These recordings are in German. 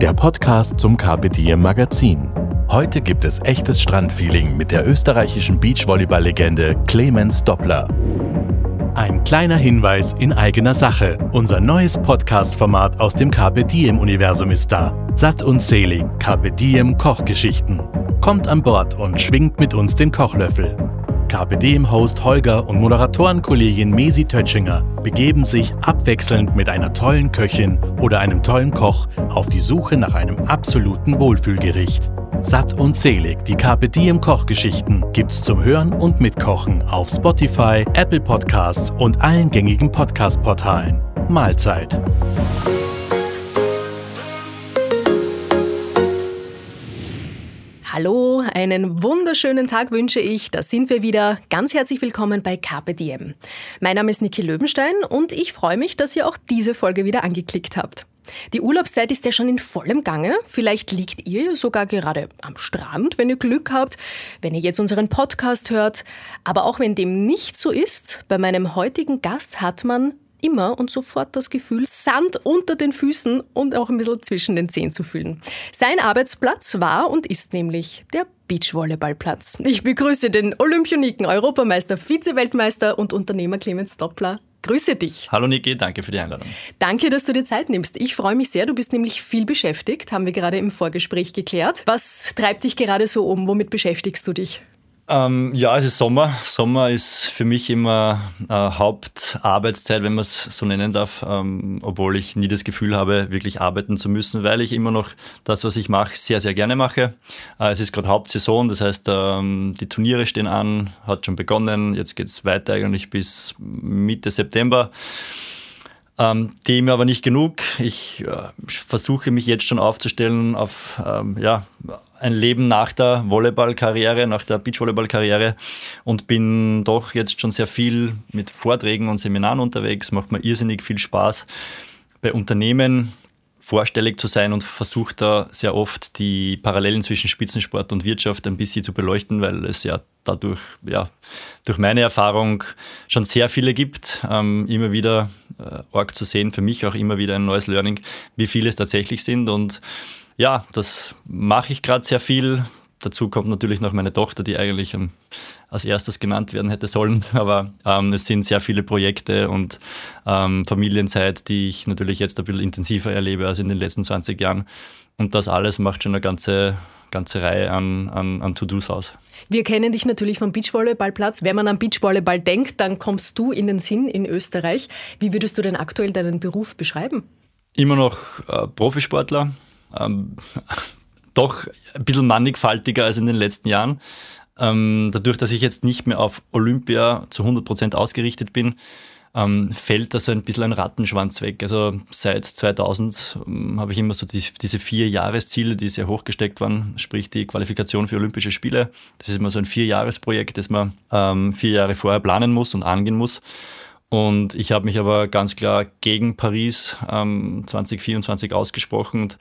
der Podcast zum Carpe Diem Magazin. Heute gibt es echtes Strandfeeling mit der österreichischen Beachvolleyball-Legende Clemens Doppler. Ein kleiner Hinweis in eigener Sache. Unser neues Podcast-Format aus dem Carpe Diem-Universum ist da. Satt und selig, Carpe Diem Kochgeschichten. Kommt an Bord und schwingt mit uns den Kochlöffel. Carpe Diem-Host Holger und Moderatorenkollegin Mesi Tötschinger begeben sich abwechselnd mit einer tollen Köchin oder einem tollen Koch auf die Suche nach einem absoluten Wohlfühlgericht. Satt und selig, die Diem Kochgeschichten gibt's zum Hören und Mitkochen auf Spotify, Apple Podcasts und allen gängigen Podcast-Portalen. Mahlzeit. Hallo, einen wunderschönen Tag wünsche ich. Da sind wir wieder. Ganz herzlich willkommen bei Diem. Mein Name ist Niki Löwenstein und ich freue mich, dass ihr auch diese Folge wieder angeklickt habt. Die Urlaubszeit ist ja schon in vollem Gange. Vielleicht liegt ihr sogar gerade am Strand, wenn ihr Glück habt, wenn ihr jetzt unseren Podcast hört. Aber auch wenn dem nicht so ist, bei meinem heutigen Gast hat man immer und sofort das Gefühl, Sand unter den Füßen und auch ein bisschen zwischen den Zehen zu fühlen. Sein Arbeitsplatz war und ist nämlich der Beachvolleyballplatz. Ich begrüße den Olympioniken, Europameister, Vize-Weltmeister und Unternehmer Clemens Doppler. Grüße dich. Hallo Niki, danke für die Einladung. Danke, dass du dir Zeit nimmst. Ich freue mich sehr. Du bist nämlich viel beschäftigt, haben wir gerade im Vorgespräch geklärt. Was treibt dich gerade so um? Womit beschäftigst du dich? Ähm, ja, es ist Sommer. Sommer ist für mich immer äh, Hauptarbeitszeit, wenn man es so nennen darf, ähm, obwohl ich nie das Gefühl habe, wirklich arbeiten zu müssen, weil ich immer noch das, was ich mache, sehr, sehr gerne mache. Äh, es ist gerade Hauptsaison, das heißt, ähm, die Turniere stehen an, hat schon begonnen, jetzt geht es weiter eigentlich bis Mitte September. Ähm, dem aber nicht genug. Ich äh, versuche mich jetzt schon aufzustellen auf ähm, ja, ein Leben nach der Volleyballkarriere, nach der Beachvolleyballkarriere und bin doch jetzt schon sehr viel mit Vorträgen und Seminaren unterwegs. Macht mir irrsinnig viel Spaß bei Unternehmen vorstellig zu sein und versuche da sehr oft die Parallelen zwischen Spitzensport und Wirtschaft ein bisschen zu beleuchten, weil es ja dadurch, ja, durch meine Erfahrung schon sehr viele gibt. Ähm, immer wieder äh, arg zu sehen, für mich auch immer wieder ein neues Learning, wie viele es tatsächlich sind und ja, das mache ich gerade sehr viel. Dazu kommt natürlich noch meine Tochter, die eigentlich ähm, als erstes genannt werden hätte sollen. Aber ähm, es sind sehr viele Projekte und ähm, Familienzeit, die ich natürlich jetzt ein bisschen intensiver erlebe als in den letzten 20 Jahren. Und das alles macht schon eine ganze, ganze Reihe an, an, an To-Dos aus. Wir kennen dich natürlich vom Beachvolleyballplatz. Wenn man an Beachvolleyball denkt, dann kommst du in den Sinn in Österreich. Wie würdest du denn aktuell deinen Beruf beschreiben? Immer noch äh, Profisportler, ähm, doch ein bisschen mannigfaltiger als in den letzten Jahren. Ähm, dadurch, dass ich jetzt nicht mehr auf Olympia zu 100 Prozent ausgerichtet bin, ähm, fällt da so ein bisschen ein Rattenschwanz weg. Also seit 2000 ähm, habe ich immer so die, diese vier Jahresziele, die sehr hoch gesteckt waren, sprich die Qualifikation für Olympische Spiele. Das ist immer so ein Vierjahresprojekt, das man ähm, vier Jahre vorher planen muss und angehen muss. Und ich habe mich aber ganz klar gegen Paris 2024 ausgesprochen und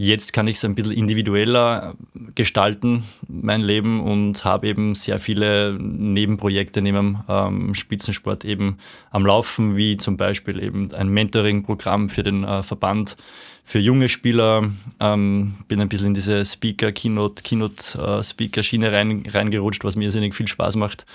Jetzt kann ich es ein bisschen individueller gestalten, mein Leben, und habe eben sehr viele Nebenprojekte neben ähm, Spitzensport eben am Laufen, wie zum Beispiel eben ein Mentoring-Programm für den äh, Verband für junge Spieler. Ähm, bin ein bisschen in diese Speaker, Keynote, Keynote-Speaker-Schiene äh, rein, reingerutscht, was mir irrsinnig viel Spaß macht.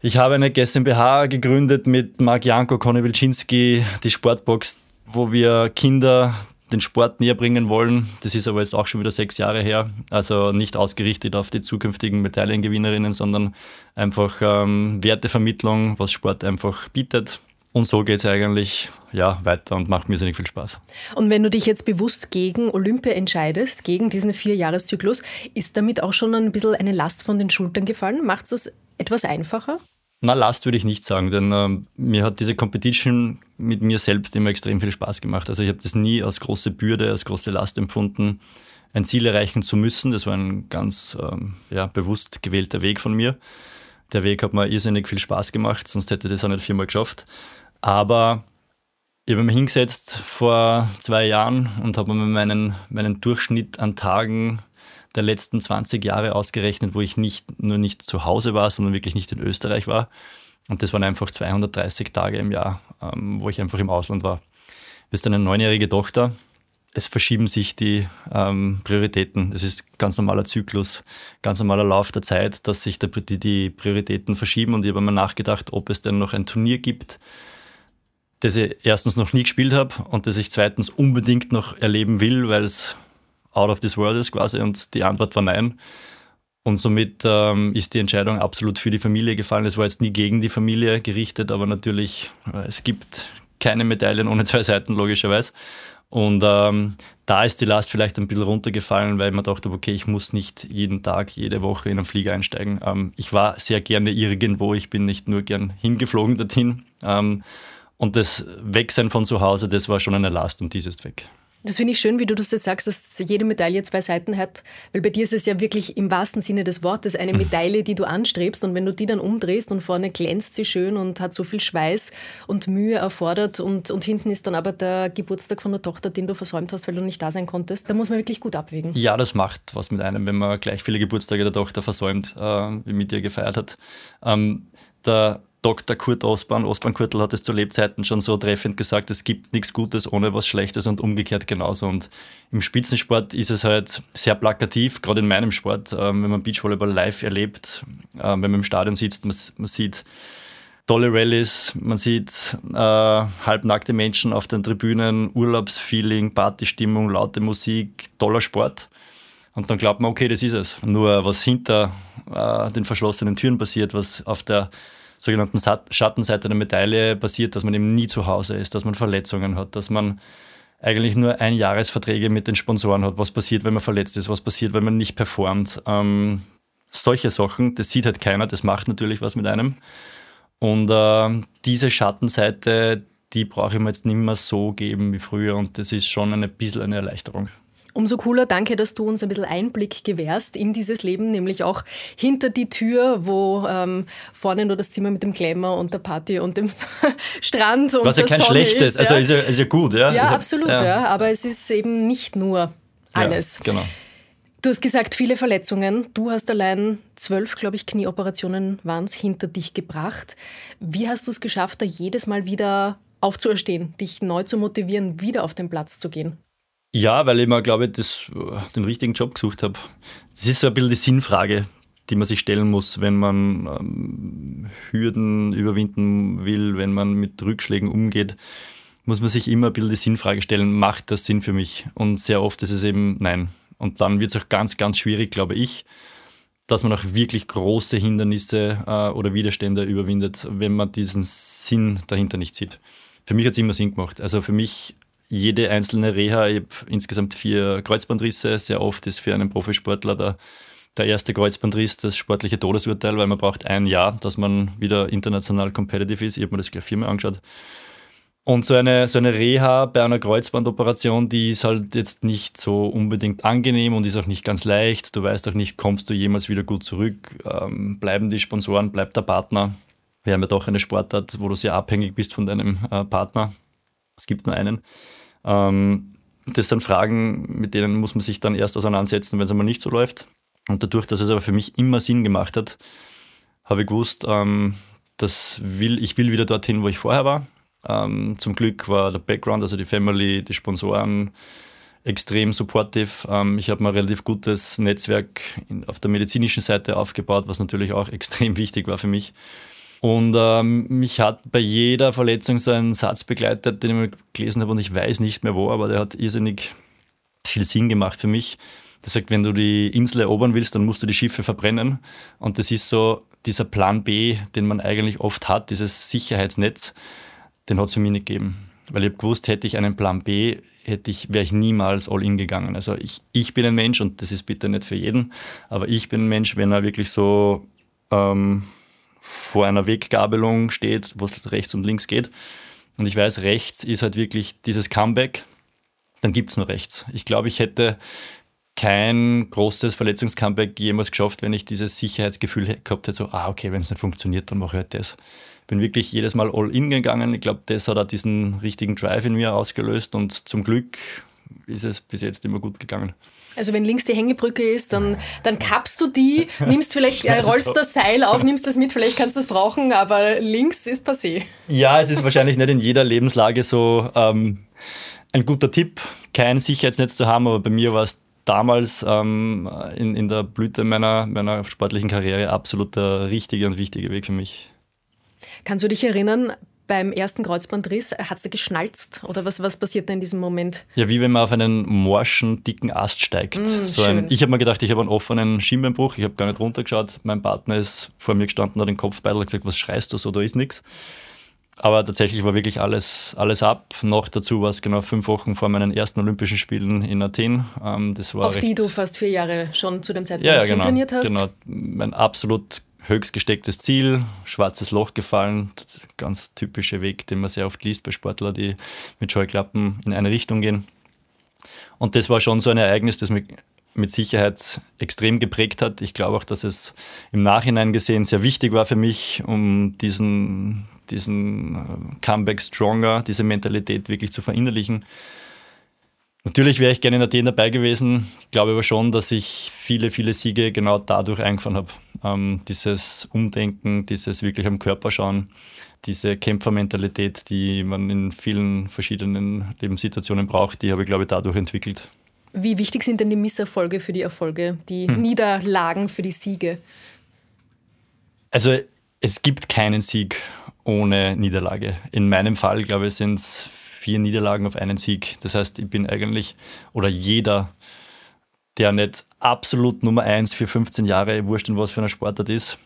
Ich habe eine GmbH gegründet mit Marc Janko, Conny Wilczynski, die Sportbox, wo wir Kinder den Sport näher bringen wollen. Das ist aber jetzt auch schon wieder sechs Jahre her. Also nicht ausgerichtet auf die zukünftigen Medaillengewinnerinnen, sondern einfach ähm, Wertevermittlung, was Sport einfach bietet. Und so geht es eigentlich ja, weiter und macht mir sehr viel Spaß. Und wenn du dich jetzt bewusst gegen Olympia entscheidest, gegen diesen Vierjahreszyklus, ist damit auch schon ein bisschen eine Last von den Schultern gefallen? Macht es das etwas einfacher? Na, Last würde ich nicht sagen, denn ähm, mir hat diese Competition mit mir selbst immer extrem viel Spaß gemacht. Also ich habe das nie als große Bürde, als große Last empfunden. ein Ziel erreichen zu müssen. Das war ein ganz ähm, ja, bewusst gewählter Weg von mir. Der Weg hat mir irrsinnig viel Spaß gemacht, sonst hätte ich das auch nicht viermal geschafft. Aber ich habe mich hingesetzt vor zwei Jahren und habe mir meinen, meinen Durchschnitt an Tagen der letzten 20 Jahre ausgerechnet, wo ich nicht nur nicht zu Hause war, sondern wirklich nicht in Österreich war. Und das waren einfach 230 Tage im Jahr, ähm, wo ich einfach im Ausland war. Bist eine neunjährige Tochter. Es verschieben sich die ähm, Prioritäten. Es ist ganz normaler Zyklus, ganz normaler Lauf der Zeit, dass sich der, die, die Prioritäten verschieben. Und ich habe mir nachgedacht, ob es denn noch ein Turnier gibt, das ich erstens noch nie gespielt habe und das ich zweitens unbedingt noch erleben will, weil es out of this world ist quasi. Und die Antwort war nein. Und somit ähm, ist die Entscheidung absolut für die Familie gefallen. Es war jetzt nie gegen die Familie gerichtet, aber natürlich, äh, es gibt keine Medaillen ohne zwei Seiten, logischerweise. Und ähm, da ist die Last vielleicht ein bisschen runtergefallen, weil man dachte, okay, ich muss nicht jeden Tag, jede Woche in einen Flieger einsteigen. Ähm, ich war sehr gerne irgendwo, ich bin nicht nur gern hingeflogen dorthin. Ähm, und das Wegsein von zu Hause, das war schon eine Last und dies ist weg. Das finde ich schön, wie du das jetzt sagst, dass jede Medaille zwei Seiten hat, weil bei dir ist es ja wirklich im wahrsten Sinne des Wortes eine mhm. Medaille, die du anstrebst und wenn du die dann umdrehst und vorne glänzt sie schön und hat so viel Schweiß und Mühe erfordert und, und hinten ist dann aber der Geburtstag von der Tochter, den du versäumt hast, weil du nicht da sein konntest, da muss man wirklich gut abwägen. Ja, das macht was mit einem, wenn man gleich viele Geburtstage der Tochter versäumt, äh, wie mit dir gefeiert hat. Ähm, der Dr. Kurt Osborn, Osborn Kurtel hat es zu Lebzeiten schon so treffend gesagt, es gibt nichts Gutes ohne was Schlechtes und umgekehrt genauso. Und im Spitzensport ist es halt sehr plakativ, gerade in meinem Sport, ähm, wenn man Beachvolleyball live erlebt, äh, wenn man im Stadion sitzt, man, man sieht tolle Rallyes, man sieht äh, halbnackte Menschen auf den Tribünen, Urlaubsfeeling, Partystimmung, laute Musik, toller Sport. Und dann glaubt man, okay, das ist es. Nur was hinter äh, den verschlossenen Türen passiert, was auf der sogenannten Schattenseite der Medaille passiert, dass man eben nie zu Hause ist, dass man Verletzungen hat, dass man eigentlich nur Einjahresverträge mit den Sponsoren hat. Was passiert, wenn man verletzt ist? Was passiert, wenn man nicht performt? Ähm, solche Sachen, das sieht halt keiner, das macht natürlich was mit einem. Und äh, diese Schattenseite, die brauche ich mir jetzt nicht mehr so geben wie früher und das ist schon ein bisschen eine Erleichterung. Umso cooler, danke, dass du uns ein bisschen Einblick gewährst in dieses Leben, nämlich auch hinter die Tür, wo ähm, vorne nur das Zimmer mit dem Glamour und der Party und dem Strand und Was ja kein Sonne schlechtes, ist, also ist ja, ist ja gut, ja. Ja, absolut, ja. ja. Aber es ist eben nicht nur alles. Ja, genau. Du hast gesagt, viele Verletzungen. Du hast allein zwölf, glaube ich, Knieoperationen waren es hinter dich gebracht. Wie hast du es geschafft, da jedes Mal wieder aufzuerstehen, dich neu zu motivieren, wieder auf den Platz zu gehen? Ja, weil ich mir, glaube ich, das, den richtigen Job gesucht habe. Das ist so ein bisschen die Sinnfrage, die man sich stellen muss, wenn man ähm, Hürden überwinden will, wenn man mit Rückschlägen umgeht, muss man sich immer ein bisschen die Sinnfrage stellen, macht das Sinn für mich? Und sehr oft ist es eben nein. Und dann wird es auch ganz, ganz schwierig, glaube ich, dass man auch wirklich große Hindernisse äh, oder Widerstände überwindet, wenn man diesen Sinn dahinter nicht sieht. Für mich hat es immer Sinn gemacht. Also für mich jede einzelne Reha, ich habe insgesamt vier Kreuzbandrisse. Sehr oft ist für einen Profisportler der, der erste Kreuzbandriss das sportliche Todesurteil, weil man braucht ein Jahr, dass man wieder international competitive ist. Ich habe mir das gleich viermal angeschaut. Und so eine, so eine Reha bei einer Kreuzbandoperation, die ist halt jetzt nicht so unbedingt angenehm und ist auch nicht ganz leicht. Du weißt auch nicht, kommst du jemals wieder gut zurück? Ähm, bleiben die Sponsoren, bleibt der Partner? Wir haben ja doch eine Sportart, wo du sehr abhängig bist von deinem äh, Partner. Es gibt nur einen. Ähm, das sind Fragen, mit denen muss man sich dann erst auseinandersetzen, wenn es einmal nicht so läuft. Und dadurch, dass es aber für mich immer Sinn gemacht hat, habe ich gewusst, ähm, das will, ich will wieder dorthin, wo ich vorher war. Ähm, zum Glück war der Background, also die Family, die Sponsoren, extrem supportive. Ähm, ich habe mir ein relativ gutes Netzwerk in, auf der medizinischen Seite aufgebaut, was natürlich auch extrem wichtig war für mich. Und ähm, mich hat bei jeder Verletzung so ein Satz begleitet, den ich mal gelesen habe und ich weiß nicht mehr wo, aber der hat irrsinnig viel Sinn gemacht für mich. Der sagt, wenn du die Insel erobern willst, dann musst du die Schiffe verbrennen. Und das ist so dieser Plan B, den man eigentlich oft hat, dieses Sicherheitsnetz, den hat es für mich nicht gegeben. Weil ich habe gewusst, hätte ich einen Plan B, hätte ich, wäre ich niemals all in gegangen. Also ich, ich bin ein Mensch und das ist bitte nicht für jeden, aber ich bin ein Mensch, wenn er wirklich so ähm, vor einer Weggabelung steht, wo es rechts und links geht. Und ich weiß, rechts ist halt wirklich dieses Comeback, dann gibt es nur rechts. Ich glaube, ich hätte kein großes Verletzungscomeback jemals geschafft, wenn ich dieses Sicherheitsgefühl gehabt hätte, so, ah, okay, wenn es nicht funktioniert, dann mache ich halt das. Bin wirklich jedes Mal all in gegangen. Ich glaube, das hat auch diesen richtigen Drive in mir ausgelöst und zum Glück ist es bis jetzt immer gut gegangen. Also wenn links die Hängebrücke ist, dann, dann kappst du die, nimmst vielleicht, äh, rollst das Seil auf, nimmst das mit, vielleicht kannst du das brauchen, aber links ist passé. Ja, es ist wahrscheinlich nicht in jeder Lebenslage so ähm, ein guter Tipp, kein Sicherheitsnetz zu haben, aber bei mir war es damals ähm, in, in der Blüte meiner, meiner sportlichen Karriere absolut der richtige und wichtige Weg für mich. Kannst du dich erinnern, beim ersten Kreuzbandriss, hat es da geschnalzt oder was, was passiert da in diesem Moment? Ja, wie wenn man auf einen morschen, dicken Ast steigt. Mm, so ein, ich habe mir gedacht, ich habe einen offenen Schienbeinbruch, ich habe gar nicht runtergeschaut. Mein Partner ist vor mir gestanden, hat den Kopf beidelt und gesagt, was schreist du so, da ist nichts. Aber tatsächlich war wirklich alles, alles ab. Noch dazu war es genau fünf Wochen vor meinen ersten Olympischen Spielen in Athen. Ähm, das war Auf die du fast vier Jahre schon zu dem Zeitpunkt ja, ja, genau, trainiert hast. Genau, mein absolut höchst gestecktes Ziel, schwarzes Loch gefallen. Ganz typischer Weg, den man sehr oft liest bei Sportlern, die mit Scheuklappen in eine Richtung gehen. Und das war schon so ein Ereignis, das mich mit Sicherheit extrem geprägt hat. Ich glaube auch, dass es im Nachhinein gesehen sehr wichtig war für mich, um diesen, diesen äh, Comeback Stronger, diese Mentalität wirklich zu verinnerlichen. Natürlich wäre ich gerne in Athen dabei gewesen. Ich glaube aber schon, dass ich viele, viele Siege genau dadurch eingefahren habe. Ähm, dieses Umdenken, dieses wirklich am Körper schauen, diese Kämpfermentalität, die man in vielen verschiedenen Lebenssituationen braucht, die habe ich, glaube ich, dadurch entwickelt. Wie wichtig sind denn die Misserfolge für die Erfolge, die hm. Niederlagen für die Siege? Also es gibt keinen Sieg ohne Niederlage. In meinem Fall, glaube ich, sind es vier Niederlagen auf einen Sieg. Das heißt, ich bin eigentlich, oder jeder, der nicht absolut Nummer eins für 15 Jahre, wurscht in was für einer Sportart ist,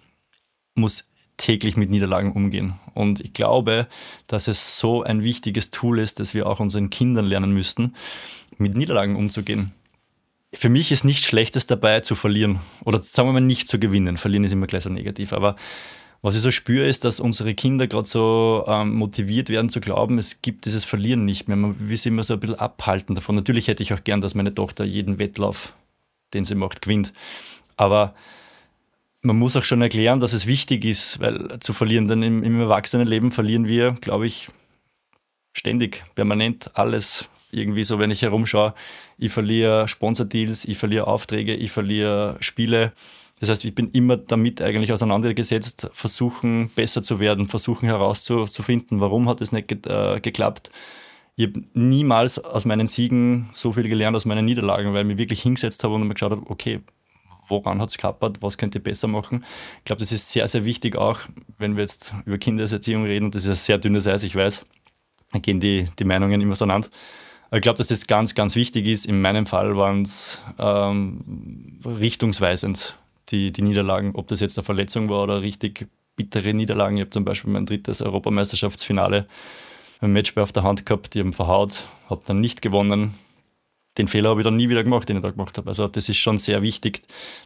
muss täglich mit Niederlagen umgehen. Und ich glaube, dass es so ein wichtiges Tool ist, dass wir auch unseren Kindern lernen müssten, mit Niederlagen umzugehen. Für mich ist nichts Schlechtes dabei zu verlieren oder sagen wir mal nicht zu gewinnen. Verlieren ist immer gleich so negativ, aber was ich so spüre, ist, dass unsere Kinder gerade so ähm, motiviert werden zu glauben, es gibt dieses Verlieren nicht mehr. Man will sie immer so ein bisschen abhalten davon. Natürlich hätte ich auch gern, dass meine Tochter jeden Wettlauf, den sie macht, gewinnt. Aber man muss auch schon erklären, dass es wichtig ist, weil zu verlieren, denn im, im Erwachsenenleben verlieren wir, glaube ich, ständig, permanent alles irgendwie so, wenn ich herumschaue. Ich verliere Sponsordeals, ich verliere Aufträge, ich verliere Spiele das heißt, ich bin immer damit eigentlich auseinandergesetzt, versuchen besser zu werden, versuchen herauszufinden, warum hat es nicht ge äh, geklappt. Ich habe niemals aus meinen Siegen so viel gelernt aus meinen Niederlagen, weil ich mich wirklich hingesetzt habe und mir geschaut habe, okay, woran hat es geklappert, was könnte ich besser machen. Ich glaube, das ist sehr, sehr wichtig auch, wenn wir jetzt über Kindeserziehung reden, und das ist ein sehr dünnes Eis, ich weiß, dann gehen die, die Meinungen immer auseinander. Aber ich glaube, dass das ganz, ganz wichtig ist. In meinem Fall waren es ähm, richtungsweisend die, die Niederlagen, ob das jetzt eine Verletzung war oder richtig bittere Niederlagen. Ich habe zum Beispiel mein drittes Europameisterschaftsfinale ein Matchball auf der Hand gehabt, die haben verhaut, habe dann nicht gewonnen. Den Fehler habe ich dann nie wieder gemacht, den ich da gemacht habe. Also das ist schon sehr wichtig,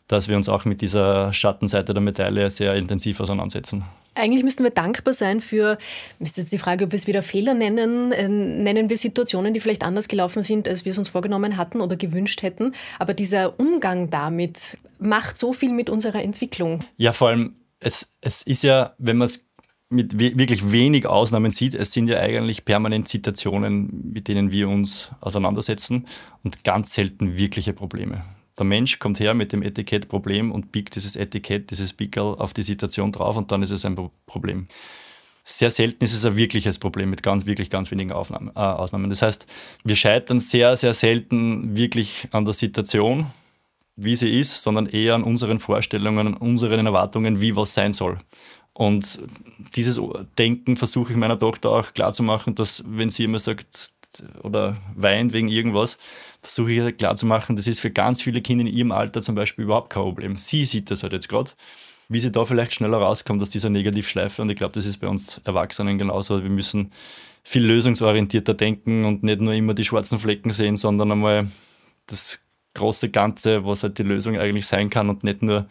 dass wir uns auch mit dieser Schattenseite der Medaille sehr intensiv auseinandersetzen. Eigentlich müssten wir dankbar sein für, ist jetzt die Frage, ob wir es wieder Fehler nennen, äh, nennen wir Situationen, die vielleicht anders gelaufen sind, als wir es uns vorgenommen hatten oder gewünscht hätten. Aber dieser Umgang damit macht so viel mit unserer Entwicklung. Ja, vor allem, es, es ist ja, wenn man es mit wirklich wenig Ausnahmen sieht, es sind ja eigentlich permanent Situationen, mit denen wir uns auseinandersetzen und ganz selten wirkliche Probleme. Der Mensch kommt her mit dem Etikettproblem und biegt dieses Etikett, dieses Pickel auf die Situation drauf und dann ist es ein Problem. Sehr selten ist es ein wirkliches Problem mit ganz, wirklich ganz wenigen Aufnahmen, äh, Ausnahmen. Das heißt, wir scheitern sehr, sehr selten wirklich an der Situation, wie sie ist, sondern eher an unseren Vorstellungen, an unseren Erwartungen, wie was sein soll. Und dieses Denken versuche ich meiner Tochter auch klarzumachen, dass wenn sie immer sagt oder weint wegen irgendwas, versuche ich ihr klarzumachen, das ist für ganz viele Kinder in ihrem Alter zum Beispiel überhaupt kein Problem. Sie sieht das halt jetzt gerade, wie sie da vielleicht schneller rauskommt aus dieser Negativschleife. Und ich glaube, das ist bei uns Erwachsenen genauso. Wir müssen viel lösungsorientierter denken und nicht nur immer die schwarzen Flecken sehen, sondern einmal das große Ganze, was halt die Lösung eigentlich sein kann und nicht nur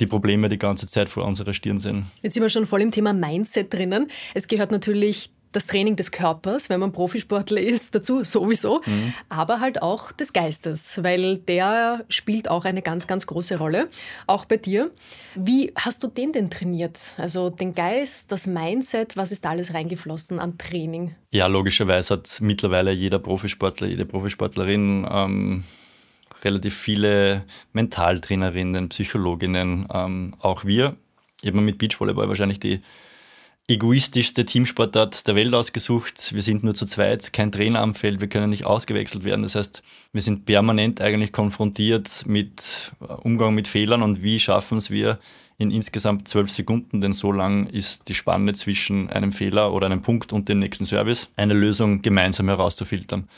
die Probleme die ganze Zeit vor unserer Stirn sind. Jetzt sind wir schon voll im Thema Mindset drinnen. Es gehört natürlich das Training des Körpers, wenn man Profisportler ist, dazu sowieso, mhm. aber halt auch des Geistes, weil der spielt auch eine ganz, ganz große Rolle, auch bei dir. Wie hast du den denn trainiert? Also den Geist, das Mindset, was ist da alles reingeflossen an Training? Ja, logischerweise hat mittlerweile jeder Profisportler, jede Profisportlerin ähm, relativ viele Mentaltrainerinnen, Psychologinnen, ähm, auch wir. Ich habe mir mit Beachvolleyball wahrscheinlich die egoistischste Teamsportart der Welt ausgesucht. Wir sind nur zu zweit, kein Trainer am Feld, wir können nicht ausgewechselt werden. Das heißt, wir sind permanent eigentlich konfrontiert mit äh, Umgang mit Fehlern und wie schaffen es wir in insgesamt zwölf Sekunden, denn so lang ist die Spanne zwischen einem Fehler oder einem Punkt und dem nächsten Service, eine Lösung gemeinsam herauszufiltern.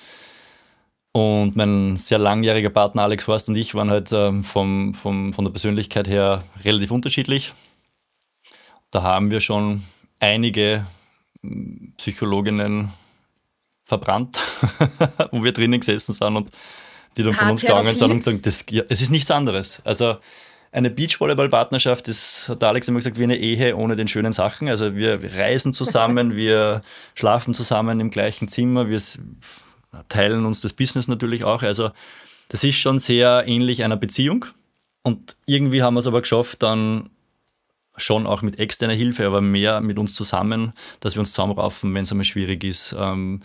Und mein sehr langjähriger Partner Alex Horst und ich waren halt ähm, vom, vom, von der Persönlichkeit her relativ unterschiedlich. Da haben wir schon einige hm, Psychologinnen verbrannt, wo wir drinnen gesessen sind und die dann von uns gegangen sind und gesagt, das, ja, es ist nichts anderes. Also eine Beachvolleyball-Partnerschaft ist, hat Alex immer gesagt, wie eine Ehe ohne den schönen Sachen. Also wir reisen zusammen, wir schlafen zusammen im gleichen Zimmer, wir teilen uns das Business natürlich auch. Also das ist schon sehr ähnlich einer Beziehung. Und irgendwie haben wir es aber geschafft, dann schon auch mit externer Hilfe, aber mehr mit uns zusammen, dass wir uns zusammenraufen, wenn es einmal schwierig ist. Ähm,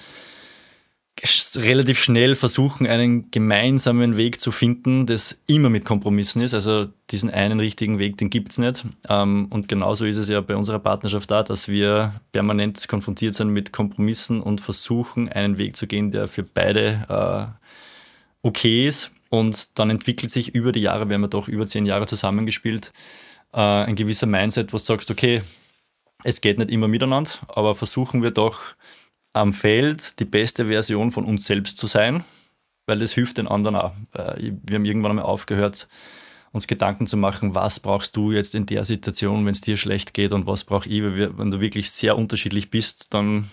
relativ schnell versuchen, einen gemeinsamen Weg zu finden, das immer mit Kompromissen ist. Also diesen einen richtigen Weg, den gibt es nicht. Ähm, und genauso ist es ja bei unserer Partnerschaft da, dass wir permanent konfrontiert sind mit Kompromissen und versuchen, einen Weg zu gehen, der für beide äh, okay ist. Und dann entwickelt sich über die Jahre, wir haben ja doch über zehn Jahre zusammengespielt, äh, ein gewisser Mindset, wo du sagst, okay, es geht nicht immer miteinander, aber versuchen wir doch am Feld die beste Version von uns selbst zu sein, weil das hilft den anderen auch. Äh, wir haben irgendwann einmal aufgehört, uns Gedanken zu machen, was brauchst du jetzt in der Situation, wenn es dir schlecht geht und was brauche ich. Wenn du wirklich sehr unterschiedlich bist, dann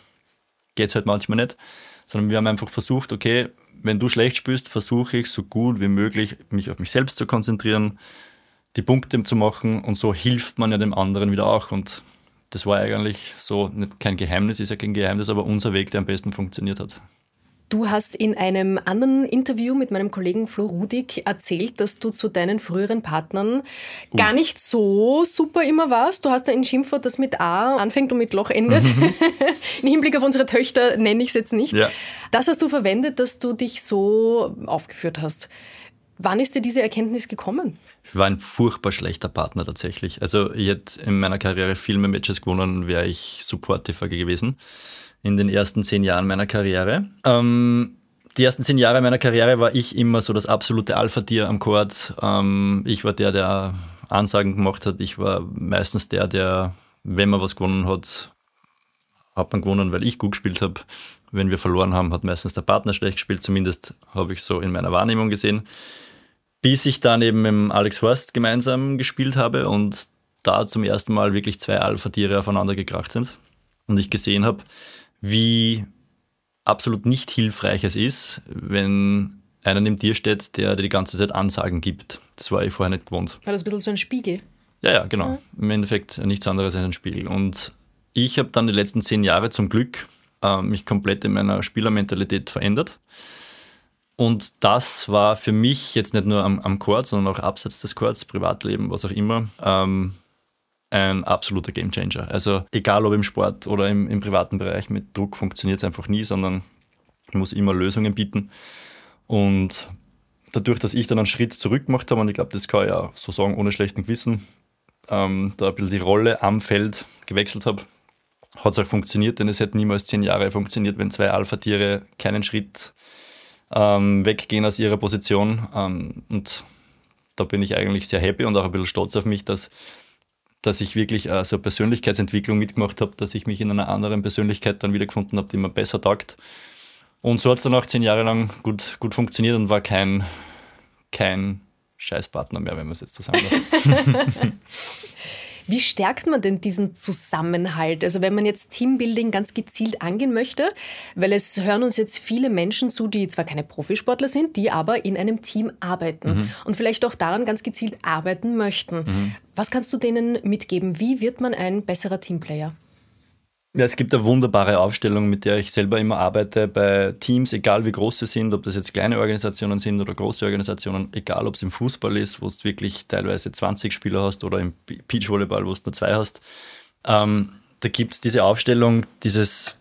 geht es halt manchmal nicht. Sondern wir haben einfach versucht, okay, wenn du schlecht spielst, versuche ich so gut wie möglich, mich auf mich selbst zu konzentrieren, die Punkte zu machen und so hilft man ja dem anderen wieder auch. Und das war eigentlich so nicht, kein Geheimnis, ist ja kein Geheimnis, aber unser Weg, der am besten funktioniert hat. Du hast in einem anderen Interview mit meinem Kollegen Flo Rudig erzählt, dass du zu deinen früheren Partnern uh. gar nicht so super immer warst. Du hast da ein Schimpfwort, das mit A anfängt und mit Loch endet. Mhm. Im Hinblick auf unsere Töchter nenne ich es jetzt nicht. Ja. Das hast du verwendet, dass du dich so aufgeführt hast. Wann ist dir diese Erkenntnis gekommen? Ich war ein furchtbar schlechter Partner tatsächlich. Also ich hätte in meiner Karriere viel mehr Matches gewonnen, wäre ich supportiver gewesen in den ersten zehn Jahren meiner Karriere. Ähm, die ersten zehn Jahre meiner Karriere war ich immer so das absolute Alpha-Tier am Court. Ähm, ich war der, der Ansagen gemacht hat. Ich war meistens der, der, wenn man was gewonnen hat, hat man gewonnen, weil ich gut gespielt habe. Wenn wir verloren haben, hat meistens der Partner schlecht gespielt. Zumindest habe ich so in meiner Wahrnehmung gesehen bis ich dann eben mit Alex Horst gemeinsam gespielt habe und da zum ersten Mal wirklich zwei Alpha-Tiere aufeinander gekracht sind und ich gesehen habe, wie absolut nicht hilfreich es ist, wenn einer neben dir steht, der dir die ganze Zeit Ansagen gibt. Das war ich vorher nicht gewohnt. War das ein bisschen so ein Spiegel? Ja, ja, genau. Ja. Im Endeffekt nichts anderes als ein Spiegel. Und ich habe dann die letzten zehn Jahre zum Glück äh, mich komplett in meiner Spielermentalität verändert. Und das war für mich jetzt nicht nur am, am Court, sondern auch abseits des Courts, Privatleben, was auch immer, ähm, ein absoluter Gamechanger. Also egal ob im Sport oder im, im privaten Bereich, mit Druck funktioniert es einfach nie, sondern muss immer Lösungen bieten. Und dadurch, dass ich dann einen Schritt zurück gemacht habe, und ich glaube, das kann ich ja so sagen, ohne schlechten Gewissen, ähm, da ein bisschen die Rolle am Feld gewechselt habe, hat es auch funktioniert, denn es hätte niemals zehn Jahre funktioniert, wenn zwei Alpha-Tiere keinen Schritt ähm, weggehen aus ihrer Position. Ähm, und da bin ich eigentlich sehr happy und auch ein bisschen stolz auf mich, dass, dass ich wirklich äh, so eine Persönlichkeitsentwicklung mitgemacht habe, dass ich mich in einer anderen Persönlichkeit dann wiedergefunden habe, die mir besser taugt. Und so hat es dann auch zehn Jahre lang gut, gut funktioniert und war kein, kein Scheißpartner mehr, wenn man es jetzt so. Wie stärkt man denn diesen Zusammenhalt? Also wenn man jetzt Teambuilding ganz gezielt angehen möchte, weil es hören uns jetzt viele Menschen zu, die zwar keine Profisportler sind, die aber in einem Team arbeiten mhm. und vielleicht auch daran ganz gezielt arbeiten möchten. Mhm. Was kannst du denen mitgeben? Wie wird man ein besserer Teamplayer? Ja, es gibt eine wunderbare Aufstellung, mit der ich selber immer arbeite bei Teams, egal wie groß sie sind, ob das jetzt kleine Organisationen sind oder große Organisationen, egal ob es im Fußball ist, wo du wirklich teilweise 20 Spieler hast oder im Beachvolleyball, wo du nur zwei hast. Ähm, da gibt es diese Aufstellung, dieses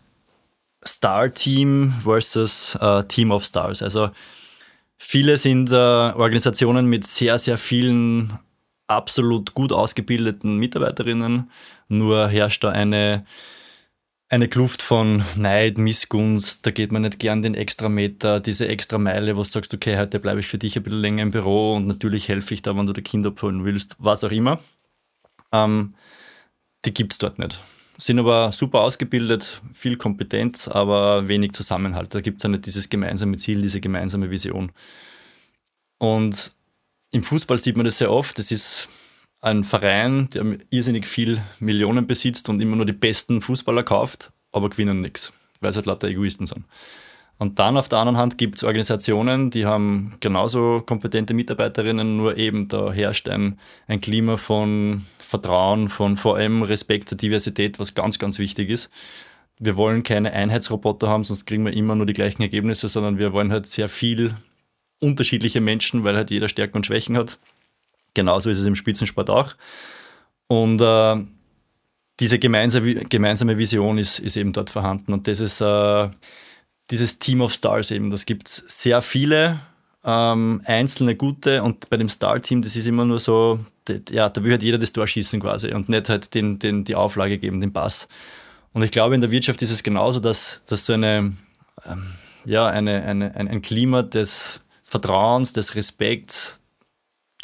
Star-Team versus äh, Team of Stars. Also viele sind äh, Organisationen mit sehr, sehr vielen absolut gut ausgebildeten Mitarbeiterinnen, nur herrscht da eine eine Kluft von Neid, Missgunst, da geht man nicht gern den Extrameter, diese extra Meile, wo du sagst, okay, heute bleibe ich für dich ein bisschen länger im Büro und natürlich helfe ich da, wenn du die Kinder abholen willst, was auch immer. Ähm, die gibt es dort nicht. Sind aber super ausgebildet, viel Kompetenz, aber wenig Zusammenhalt. Da gibt es ja nicht dieses gemeinsame Ziel, diese gemeinsame Vision. Und im Fußball sieht man das sehr oft. Das ist ein Verein, der irrsinnig viel Millionen besitzt und immer nur die besten Fußballer kauft, aber gewinnen nichts, weil es halt lauter Egoisten sind. Und dann auf der anderen Hand gibt es Organisationen, die haben genauso kompetente Mitarbeiterinnen, nur eben da herrscht ein, ein Klima von Vertrauen, von vor allem Respekt der Diversität, was ganz, ganz wichtig ist. Wir wollen keine Einheitsroboter haben, sonst kriegen wir immer nur die gleichen Ergebnisse, sondern wir wollen halt sehr viel unterschiedliche Menschen, weil halt jeder Stärken und Schwächen hat. Genauso ist es im Spitzensport auch. Und äh, diese gemeinsame, gemeinsame Vision ist, ist eben dort vorhanden. Und das ist äh, dieses Team of Stars eben. Das gibt es sehr viele ähm, einzelne gute und bei dem Star-Team, das ist immer nur so, ja, da will halt jeder das Tor schießen quasi und nicht halt den, den, die Auflage geben, den Pass. Und ich glaube, in der Wirtschaft ist es genauso, dass, dass so eine, ähm, ja, eine, eine, ein, ein Klima des Vertrauens, des Respekts,